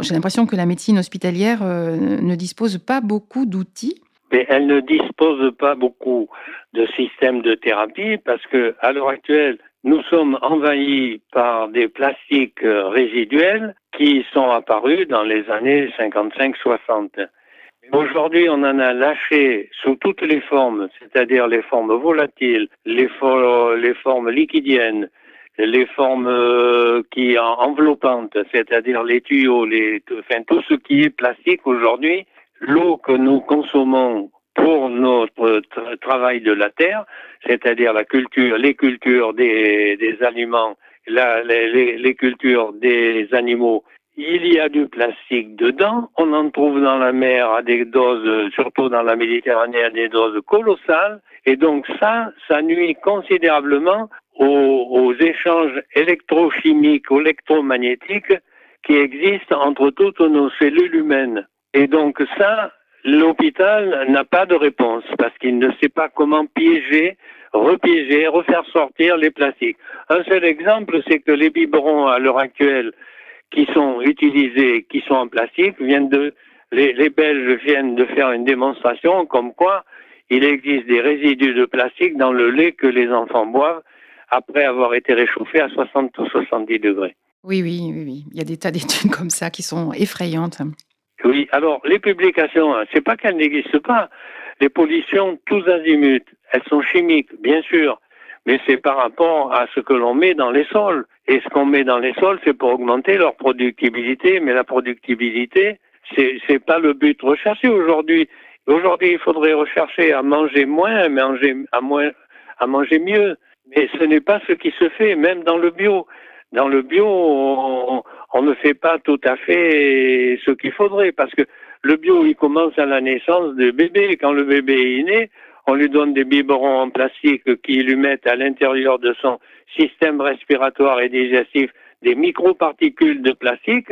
j'ai l'impression que la médecine hospitalière euh, ne dispose pas beaucoup d'outils. Mais elle ne dispose pas beaucoup de systèmes de thérapie parce que à l'heure actuelle, nous sommes envahis par des plastiques résiduels qui sont apparus dans les années 55-60. Aujourd'hui, on en a lâché sous toutes les formes, c'est-à-dire les formes volatiles, les, formes liquidiennes, les formes euh, qui enveloppantes, c'est-à-dire les tuyaux, les, enfin, tout ce qui est plastique aujourd'hui. L'eau que nous consommons pour notre travail de la terre, c'est-à-dire la culture, les cultures des, des aliments, les, les, cultures des animaux, il y a du plastique dedans. On en trouve dans la mer à des doses, surtout dans la Méditerranée, à des doses colossales. Et donc ça, ça nuit considérablement aux, aux échanges électrochimiques électromagnétiques qui existent entre toutes nos cellules humaines. Et donc ça, L'hôpital n'a pas de réponse parce qu'il ne sait pas comment piéger, repiéger, refaire sortir les plastiques. Un seul exemple, c'est que les biberons à l'heure actuelle qui sont utilisés, qui sont en plastique, viennent de, les, Belges viennent de faire une démonstration comme quoi il existe des résidus de plastique dans le lait que les enfants boivent après avoir été réchauffé à 60 ou 70 degrés. Oui, oui, oui, oui. Il y a des tas d'études comme ça qui sont effrayantes. Oui, alors les publications, hein, c'est pas qu'elles n'existent pas. Les pollutions tous azimuts, elles sont chimiques, bien sûr, mais c'est par rapport à ce que l'on met dans les sols. Et ce qu'on met dans les sols, c'est pour augmenter leur productibilité, mais la productibilité, c'est c'est pas le but recherché aujourd'hui. Aujourd'hui, il faudrait rechercher à manger moins, manger à moins, à manger mieux. Mais ce n'est pas ce qui se fait, même dans le bio. Dans le bio, on, on ne fait pas tout à fait ce qu'il faudrait parce que le bio, il commence à la naissance du bébé. Quand le bébé est né, on lui donne des biberons en plastique qui lui mettent à l'intérieur de son système respiratoire et digestif des microparticules de plastique.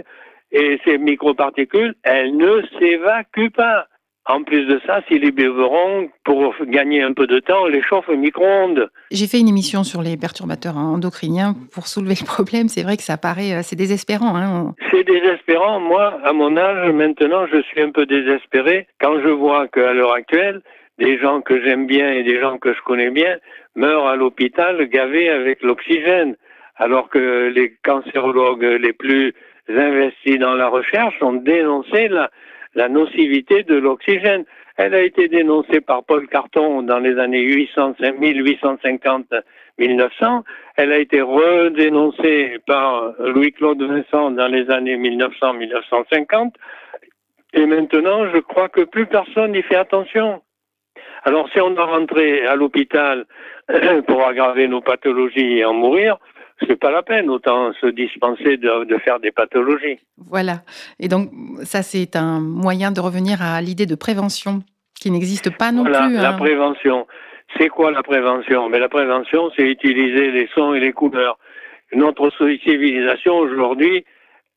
Et ces microparticules, elles ne s'évacuent pas. En plus de ça, si les biberons, pour gagner un peu de temps, les chauffent au micro-ondes. J'ai fait une émission sur les perturbateurs endocriniens pour soulever le problème. C'est vrai que ça paraît, euh, c'est désespérant. Hein c'est désespérant. Moi, à mon âge, maintenant, je suis un peu désespéré quand je vois qu'à l'heure actuelle, des gens que j'aime bien et des gens que je connais bien meurent à l'hôpital gavés avec l'oxygène, alors que les cancérologues les plus investis dans la recherche ont dénoncé la, la nocivité de l'oxygène. Elle a été dénoncée par Paul Carton dans les années 1850-1900. Elle a été redénoncée par Louis-Claude Vincent dans les années 1900-1950. Et maintenant, je crois que plus personne n'y fait attention. Alors, si on doit rentrer à l'hôpital pour aggraver nos pathologies et en mourir, c'est pas la peine, autant se dispenser de, faire des pathologies. Voilà. Et donc, ça, c'est un moyen de revenir à l'idée de prévention qui n'existe pas non voilà, plus. La hein. prévention. C'est quoi la prévention? Mais la prévention, c'est utiliser les sons et les couleurs. Notre civilisation aujourd'hui,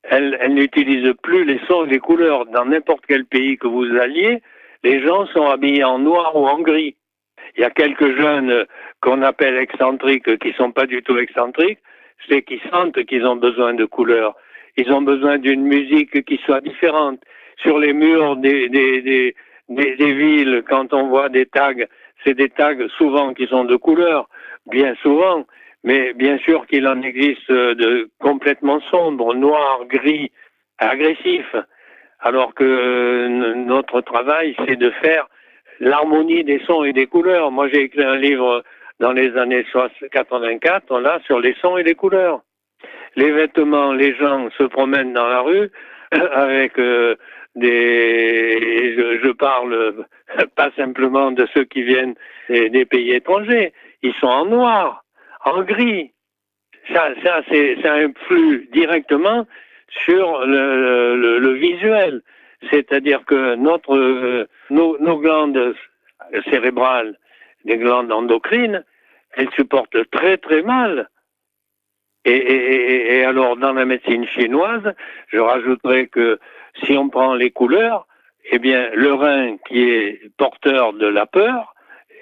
elle, elle n'utilise plus les sons et les couleurs. Dans n'importe quel pays que vous alliez, les gens sont habillés en noir ou en gris. Il y a quelques jeunes qu'on appelle excentriques qui sont pas du tout excentriques, c'est qu'ils sentent qu'ils ont besoin de couleurs. Ils ont besoin d'une musique qui soit différente. sur les murs des, des, des, villes, quand on voit des tags, c'est des tags souvent qui sont de couleur, bien souvent, mais bien sûr qu'il en existe de complètement sombres, noirs, gris, agressifs, alors que notre travail, c'est de faire l'harmonie des sons et des couleurs. Moi, j'ai écrit un livre dans les années 84, là, sur les sons et les couleurs. Les vêtements, les gens se promènent dans la rue avec euh, des. Je, parle pas simplement de ceux qui viennent des, pays étrangers. Ils sont en noir, en gris. Ça, ça ça influe directement sur le, le, visuel. C'est-à-dire que notre, euh, nos, nos, glandes cérébrales, les glandes endocrines, elles supportent très très mal. Et, et, et, alors, dans la médecine chinoise, je rajouterais que si on prend les couleurs, eh bien, le rein qui est porteur de la peur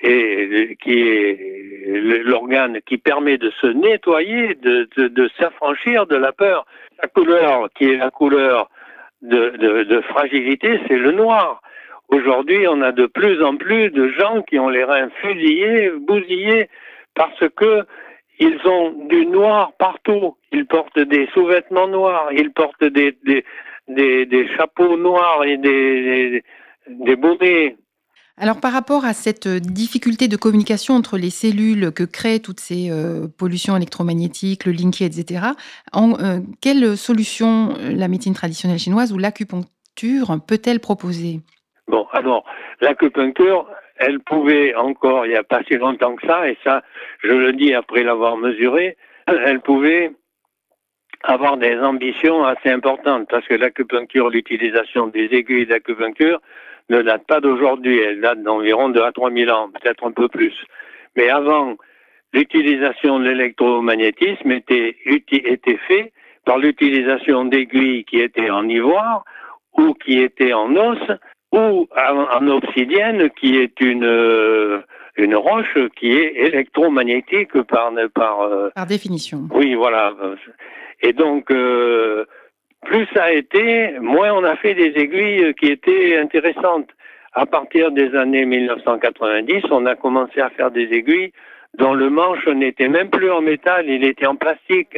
et qui est l'organe qui permet de se nettoyer, de, de, de s'affranchir de la peur. La couleur qui est la couleur de, de fragilité, c'est le noir. Aujourd'hui, on a de plus en plus de gens qui ont les reins fusillés, bousillés, parce que ils ont du noir partout. Ils portent des sous-vêtements noirs, ils portent des, des, des, des chapeaux noirs et des, des, bonnets. Alors par rapport à cette difficulté de communication entre les cellules que créent toutes ces euh, pollutions électromagnétiques, le linky, etc., en, euh, quelle solution la médecine traditionnelle chinoise ou l'acupuncture peut-elle proposer? Bon, alors l'acupuncture, elle pouvait encore, il n'y a pas si longtemps que ça, et ça, je le dis après l'avoir mesuré, elle pouvait avoir des ambitions assez importantes, parce que l'acupuncture, l'utilisation des aiguilles d'acupuncture ne date pas d'aujourd'hui, elle date d'environ 2 à 3 000 ans, peut-être un peu plus. Mais avant, l'utilisation de l'électromagnétisme était, était fait par l'utilisation d'aiguilles qui étaient en ivoire ou qui étaient en os ou en, obsidienne qui est une euh, une roche qui est électromagnétique par par euh, par définition. Oui, voilà. Et donc euh, plus ça a été, moins on a fait des aiguilles qui étaient intéressantes. À partir des années 1990, on a commencé à faire des aiguilles dont le manche n'était même plus en métal, il était en plastique.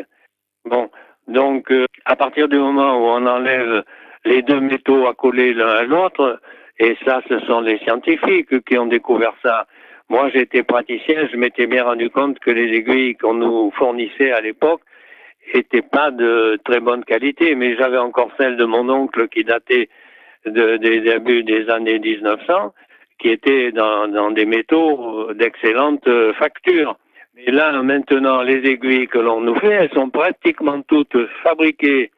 Bon, donc à partir du moment où on enlève les deux métaux accolés l'un à l'autre, et ça, ce sont les scientifiques qui ont découvert ça. Moi, j'étais praticien, je m'étais bien rendu compte que les aiguilles qu'on nous fournissait à l'époque n'étaient pas de très bonne qualité, mais j'avais encore celles de mon oncle qui dataient de, des débuts des années 1900, qui étaient dans, dans des métaux d'excellente facture. Mais là, maintenant, les aiguilles que l'on nous fait, elles sont pratiquement toutes fabriquées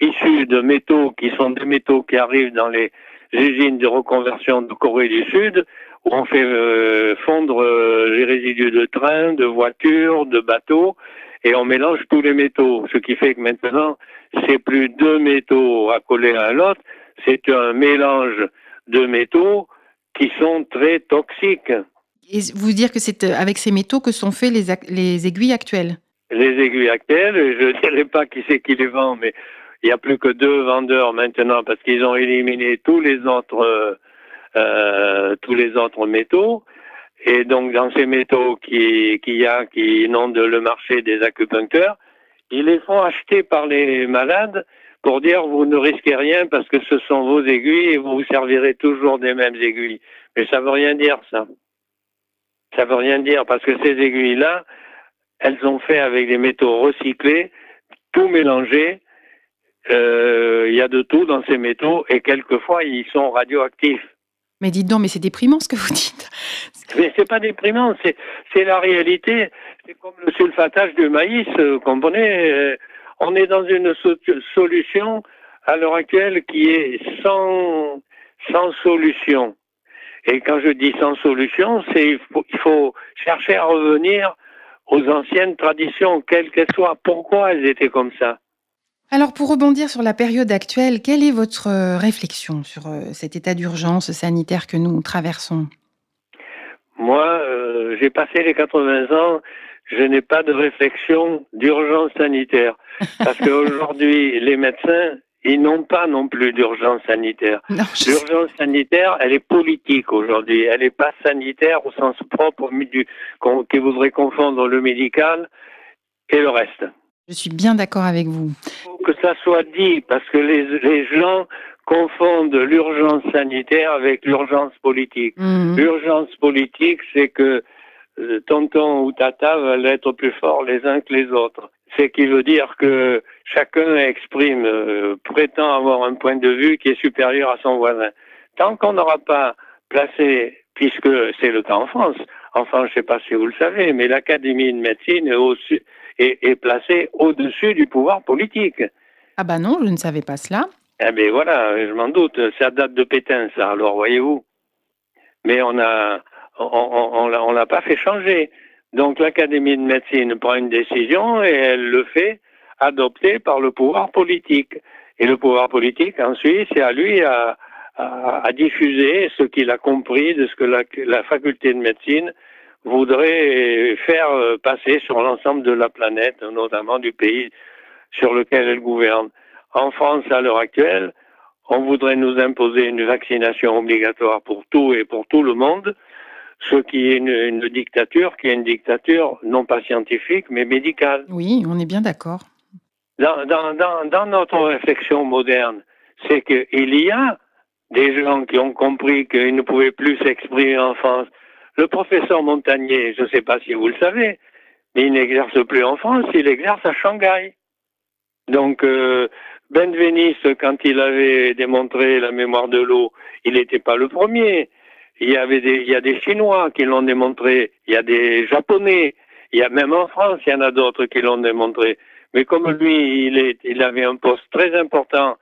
issus de métaux qui sont des métaux qui arrivent dans les usines de reconversion de Corée du Sud, où on fait euh, fondre euh, les résidus de trains, de voitures, de bateaux, et on mélange tous les métaux. Ce qui fait que maintenant, c'est plus deux métaux accolés à l'autre, c'est un mélange de métaux qui sont très toxiques. Et vous dire que c'est avec ces métaux que sont faits les, les aiguilles actuelles? Les aiguilles actuelles, je ne dirais pas qui c'est qui les vend, mais il n'y a plus que deux vendeurs maintenant parce qu'ils ont éliminé tous les autres euh, euh tous les autres métaux. Et donc dans ces métaux qu'il qui y a qui inondent le marché des acupuncteurs, ils les font acheter par les malades pour dire vous ne risquez rien parce que ce sont vos aiguilles et vous vous servirez toujours des mêmes aiguilles. Mais ça veut rien dire ça. Ça veut rien dire parce que ces aiguilles-là, elles sont faites avec des métaux recyclés, tout euh, il y a de tout dans ces métaux et quelquefois ils sont radioactifs. Mais dites donc, mais c'est déprimant ce que vous dites. Mais c'est pas déprimant, c'est c'est la réalité. C'est comme le sulfatage de maïs, euh, comprenez euh, On est dans une solution à l'heure actuelle qui est sans sans solution. Et quand je dis sans solution, c'est il faut, il faut chercher à revenir aux anciennes traditions, quelles qu'elles soient. Pourquoi elles étaient comme ça? Alors pour rebondir sur la période actuelle, quelle est votre euh, réflexion sur euh, cet état d'urgence sanitaire que nous traversons? Moi, euh, j'ai passé les 80 ans, je n'ai pas de réflexion d'urgence sanitaire. Parce qu'aujourd'hui, les médecins, ils n'ont pas non plus d'urgence sanitaire. L'urgence sanitaire, elle est politique aujourd'hui. Elle n'est pas sanitaire au sens propre du, qui voudrait confondre le médical et le reste. Je suis bien d'accord avec vous. Il faut que ça soit dit parce que les, les gens confondent l'urgence sanitaire avec l'urgence politique. Mhm. L'urgence politique, c'est que euh, tonton ou tata veulent être plus forts les uns que les autres. C'est qui veut dire que chacun exprime, euh, prétend avoir un point de vue qui est supérieur à son voisin. Tant qu'on n'aura pas placé, puisque c'est le cas en France, enfin je ne sais pas si vous le savez, mais l'Académie de médecine est, est, est placée au-dessus du pouvoir politique. Ah bah non, je ne savais pas cela. Eh bien voilà, je m'en doute, ça date de Pétain ça, alors voyez-vous. Mais on a, on, on, l'a pas fait changer. Donc l'Académie de médecine prend une décision et elle le fait adopter par le pouvoir politique. Et le pouvoir politique, ensuite, c'est à lui à, à, diffuser ce qu'il a compris de ce que la, la, faculté de médecine voudrait faire euh, passer sur l'ensemble de la planète, notamment du pays sur lequel elle gouverne. En France, à l'heure actuelle, on voudrait nous imposer une vaccination obligatoire pour tout et pour tout le monde, ce qui est une, dictature, qui est une dictature non pas scientifique, mais médicale. Oui, on est bien d'accord. Dans, dans, dans, dans, notre réflexion moderne, c'est qu'il y a des gens qui ont compris qu'ils ne pouvaient plus s'exprimer en France. Le professeur Montagnier, je ne sais pas si vous le savez, mais il n'exerce plus en France, il exerce à Shanghai. Donc, euh, Benveniste, quand il avait démontré la mémoire de l'eau, il n'était pas le premier. Il y avait des, il y a des Chinois qui l'ont démontré, il y a des Japonais, il y a même en France, il y en a d'autres qui l'ont démontré. Mais comme lui, il, est, il avait un poste très important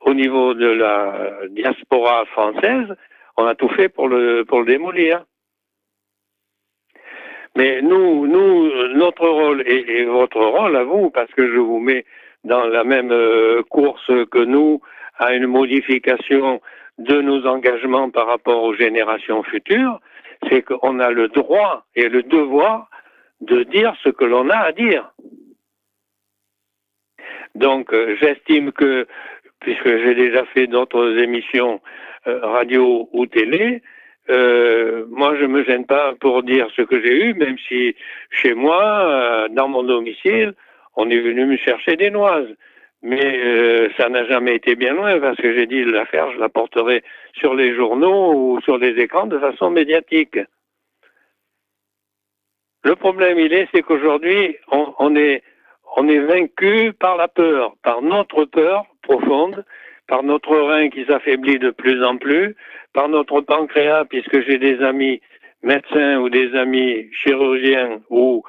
au niveau de la diaspora française, on a tout fait pour le, pour le démolir. Mais nous, nous, notre rôle et, votre rôle à vous, parce que je vous mets dans la même euh, course que nous à une modification de nos engagements par rapport aux générations futures, c'est qu'on a le droit et le devoir de dire ce que l'on a à dire. Donc euh, j'estime que, puisque j'ai déjà fait d'autres émissions euh, radio ou télé, euh, moi je me gêne pas pour dire ce que j'ai eu, même si chez moi, dans mon domicile, on est venu me chercher des noises. Mais euh, ça n'a jamais été bien loin parce que j'ai dit l'affaire, je la porterai sur les journaux ou sur les écrans de façon médiatique. Le problème, il est, c'est qu'aujourd'hui, on, est, on est vaincu par la peur, par notre peur profonde, par notre rein qui s'affaiblit de plus en plus, par notre pancréas, puisque j'ai des amis médecins ou des amis chirurgiens ou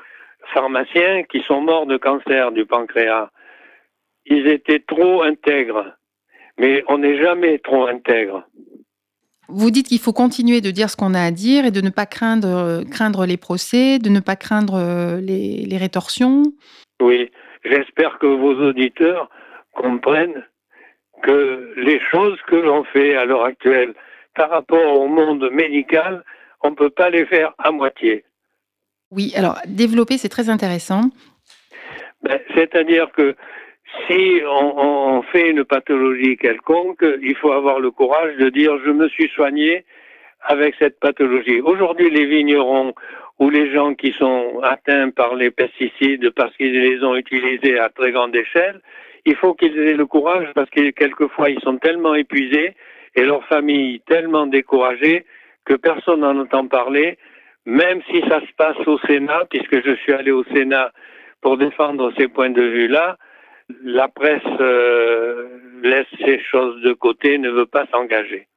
pharmaciens qui sont morts de cancer du pancréas ils étaient trop intègres. Mais on n'est jamais trop intègre. Vous dites qu'il faut continuer de dire ce qu'on a à dire et de ne pas craindre, craindre les procès, de ne pas craindre euh, les, les rétorsions. Oui, j'espère que vos auditeurs comprennent que les choses que l'on fait à l'heure actuelle par rapport au monde médical, on ne peut pas les faire à moitié. Oui, alors développer, c'est très intéressant. Ben, C'est-à-dire que si on, fait une pathologie quelconque, il faut avoir le courage de dire je me suis soigné avec cette pathologie. Aujourd'hui, les vignerons ou les gens qui sont atteints par les pesticides parce qu'ils les ont utilisés à très grande échelle, il faut qu'ils aient le courage parce que quelquefois ils sont tellement épuisés et leur famille tellement découragée que personne n'en entend parler, même si ça se passe au Sénat, puisque je suis allé au Sénat pour défendre ces points de vue-là, la presse euh, laisse ces choses de côté, ne veut pas s'engager.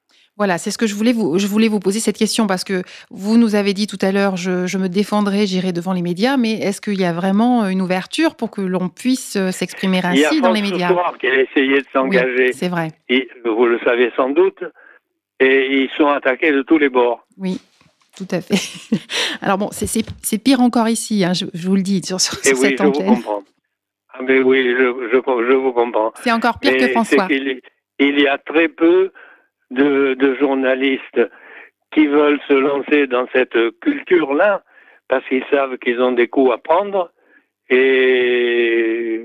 Voilà, c'est ce que je voulais vous, je voulais vous poser cette question parce que vous nous avez dit tout à l'heure, je, me défendrai, j'irai devant les médias, mais est-ce qu'il y a vraiment une ouverture pour que l'on puisse euh, s'exprimer ainsi dans les médias? Il y a essayé de s'engager. c'est vrai. vous le savez sans doute, et ils sont attaqués de tous les bords. Oui, tout à fait. Alors bon, c'est pire encore ici, hein, je, vous le dis, sur, sur, et oui, je Vous comprends. Ah mais oui, je, je, vous comprends. C'est encore pire que François. Il, y a très peu de, de journalistes qui veulent se lancer dans cette culture-là parce qu'ils savent qu'ils ont des coups à prendre. Et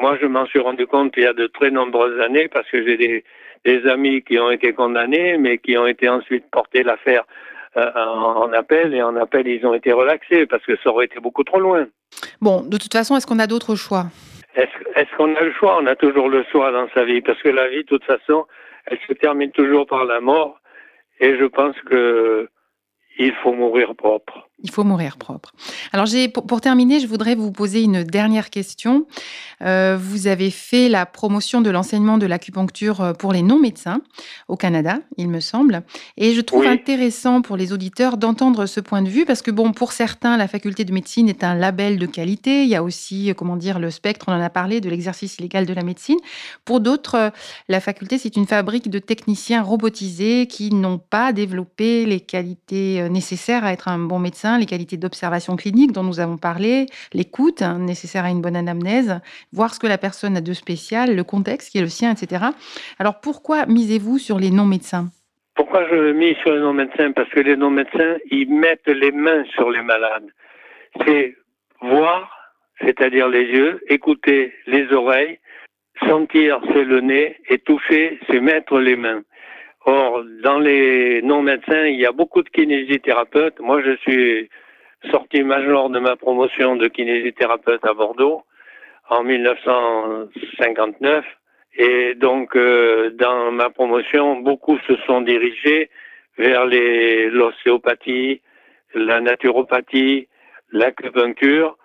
moi, je m'en suis rendu compte il y a de très nombreuses années parce que j'ai des, des amis qui ont été condamnés, mais qui ont été ensuite portés l'affaire euh, en, appel et en appel ils ont été relaxés parce que ça aurait été beaucoup trop loin. Bon, de toute façon, est-ce qu'on a d'autres choix? Est-ce qu'on a le choix? On a toujours le choix dans sa vie parce que la vie, de toute façon, elle se termine toujours par la mort et je pense que il faut mourir propre. Il faut mourir propre. Alors, pour, terminer, je voudrais vous poser une dernière question. Euh, vous avez fait la promotion de l'enseignement de l'acupuncture euh, pour les non-médecins au Canada, il me semble. Et je trouve intéressant pour les auditeurs d'entendre ce point de vue parce que, bon, pour certains, la faculté de médecine est un label de qualité. Il y a aussi, euh, comment dire, le spectre, on en a parlé, de l'exercice illégal de la médecine. Pour d'autres, la faculté, c'est une fabrique de techniciens robotisés qui n'ont pas développé les qualités nécessaires à être un bon médecin les qualités d'observation clinique dont nous avons parlé, l'écoute nécessaire à une bonne anamnèse, voir ce que la personne a de spécial, le contexte qui est le sien, etc. Alors pourquoi misez-vous sur les non-médecins? Pourquoi je mise sur les non-médecins? Parce que les non-médecins, ils mettent les mains sur les malades. C'est voir, c'est-à-dire les yeux, écouter les oreilles, sentir, c'est le nez, et toucher, c'est mettre les mains. Or, dans les non-médecins, il y a beaucoup de kinésithérapeutes. Moi, je suis sorti major de ma promotion de kinésithérapeute à Bordeaux en 1959. Et donc, euh, dans ma promotion, beaucoup se sont dirigés vers l'ostéopathie, la naturopathie, l'acupuncture.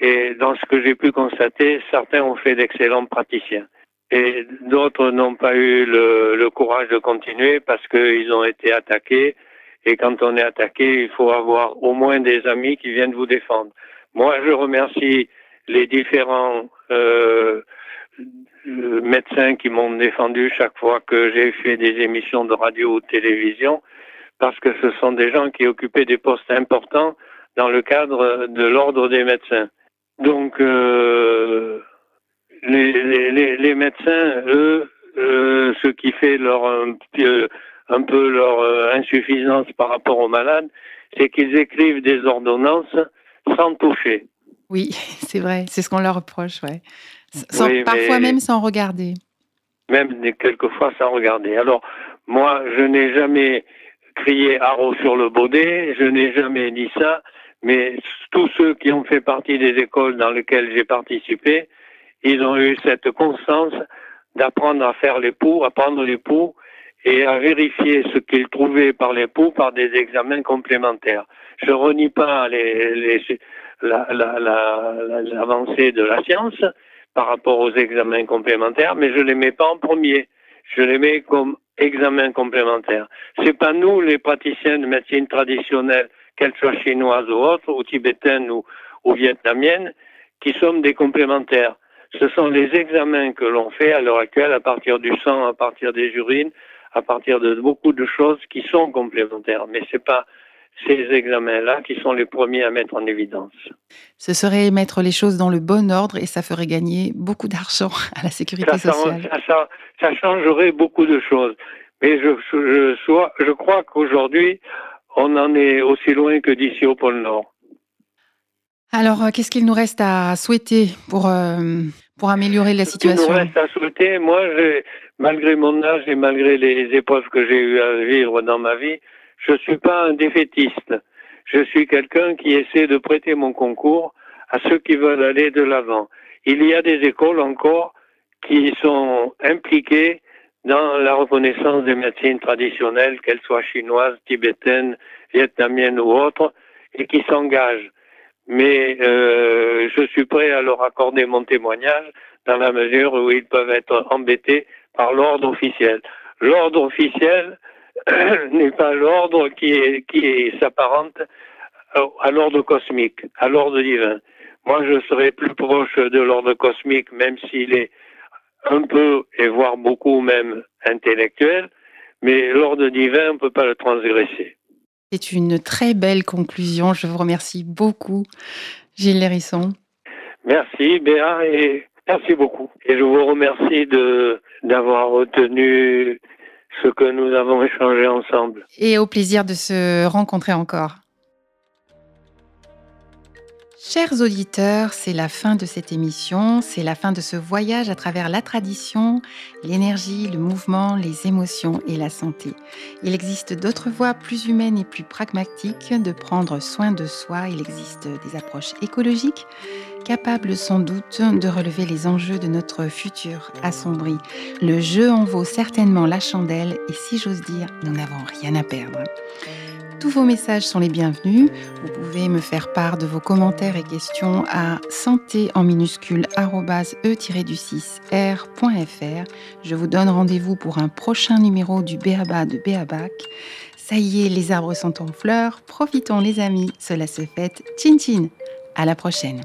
Et dans ce que j'ai pu constater, certains ont fait d'excellents praticiens et d'autres n'ont pas eu le, courage de continuer parce qu'ils ont été attaqués. Et quand on est attaqué, il faut avoir au moins des amis qui viennent vous défendre. Moi, je remercie les différents euh, médecins qui m'ont défendu chaque fois que j'ai fait des émissions de radio ou de télévision, parce que ce sont des gens qui occupaient des postes importants dans le cadre de l'ordre des médecins. Donc, euh, les, les, médecins, eux, euh, ce qui fait leur un, un peu leur euh, insuffisance par rapport aux malades, c'est qu'ils écrivent des ordonnances sans toucher. Oui, c'est vrai, c'est ce qu'on leur reproche, ouais. parfois même sans regarder. Même quelquefois sans regarder. Alors, moi, je n'ai jamais crié haro sur le baudet, je n'ai jamais dit ça, mais tous ceux qui ont fait partie des écoles dans lesquelles j'ai participé, ils ont eu cette constance d'apprendre à faire les poux, à prendre les poux et à vérifier ce qu'ils trouvaient par les poux par des examens complémentaires. Je renie pas l'avancée la, la, de la science par rapport aux examens complémentaires, mais je les mets pas en premier. Je les mets comme examen complémentaire. C'est pas nous, les praticiens de médecine traditionnelle, qu'elles soient chinoises ou autres, ou tibétaines ou, ou vietnamiennes, qui sommes des complémentaires ce sont les examens que l'on fait à l'heure actuelle à partir du sang, à partir des urines, à partir de beaucoup de choses qui sont complémentaires. Mais ce n'est pas ces examens-là qui sont les premiers à mettre en évidence. Ce serait mettre les choses dans le bon ordre et ça ferait gagner beaucoup d'argent à la sécurité sociale. Ça, changerait beaucoup de choses. Mais je, je, je crois qu'aujourd'hui, on en est aussi loin que d'ici au pôle Nord. Alors, euh, qu'est-ce qu'il nous reste à souhaiter pour euh, pour améliorer la situation Il nous reste à souhaiter, moi, malgré mon âge et malgré les épreuves que j'ai eu à vivre dans ma vie, je ne suis pas un défaitiste. Je suis quelqu'un qui essaie de prêter mon concours à ceux qui veulent aller de l'avant. Il y a des écoles encore qui sont impliquées dans la reconnaissance des médecines traditionnelles, qu'elles soient chinoises, tibétaines, vietnamiennes ou autres, et qui s'engagent mais euh, je suis prêt à leur accorder mon témoignage dans la mesure où ils peuvent être embêtés par l'ordre officiel. L'ordre officiel n'est pas l'ordre qui, est, qui s'apparente à l'ordre cosmique, à l'ordre divin. Moi, je serais plus proche de l'ordre cosmique, même s'il est un peu, et voire beaucoup même, intellectuel, mais l'ordre divin, on ne peut pas le transgresser. C'est une très belle conclusion. Je vous remercie beaucoup, Gilles Lérisson. Merci, Béa, et merci beaucoup. Et je vous remercie de, d'avoir retenu ce que nous avons échangé ensemble. Et au plaisir de se rencontrer encore. Chers auditeurs, c'est la fin de cette émission, c'est la fin de ce voyage à travers la tradition, l'énergie, le mouvement, les émotions et la santé. Il existe d'autres voies plus humaines et plus pragmatiques de prendre soin de soi. Il existe des approches écologiques capables sans doute de relever les enjeux de notre futur assombri. Le jeu en vaut certainement la chandelle et si j'ose dire, nous n'avons rien à perdre. Tous vos messages sont les bienvenus. Vous pouvez me faire part de vos commentaires et questions à santé en minuscule e-du6r.fr. Je vous donne rendez-vous pour un prochain numéro du Béaba de Béabac. Ça y est, les arbres sont en fleurs. Profitons les amis, cela se fête. Tchin tchin. À la prochaine.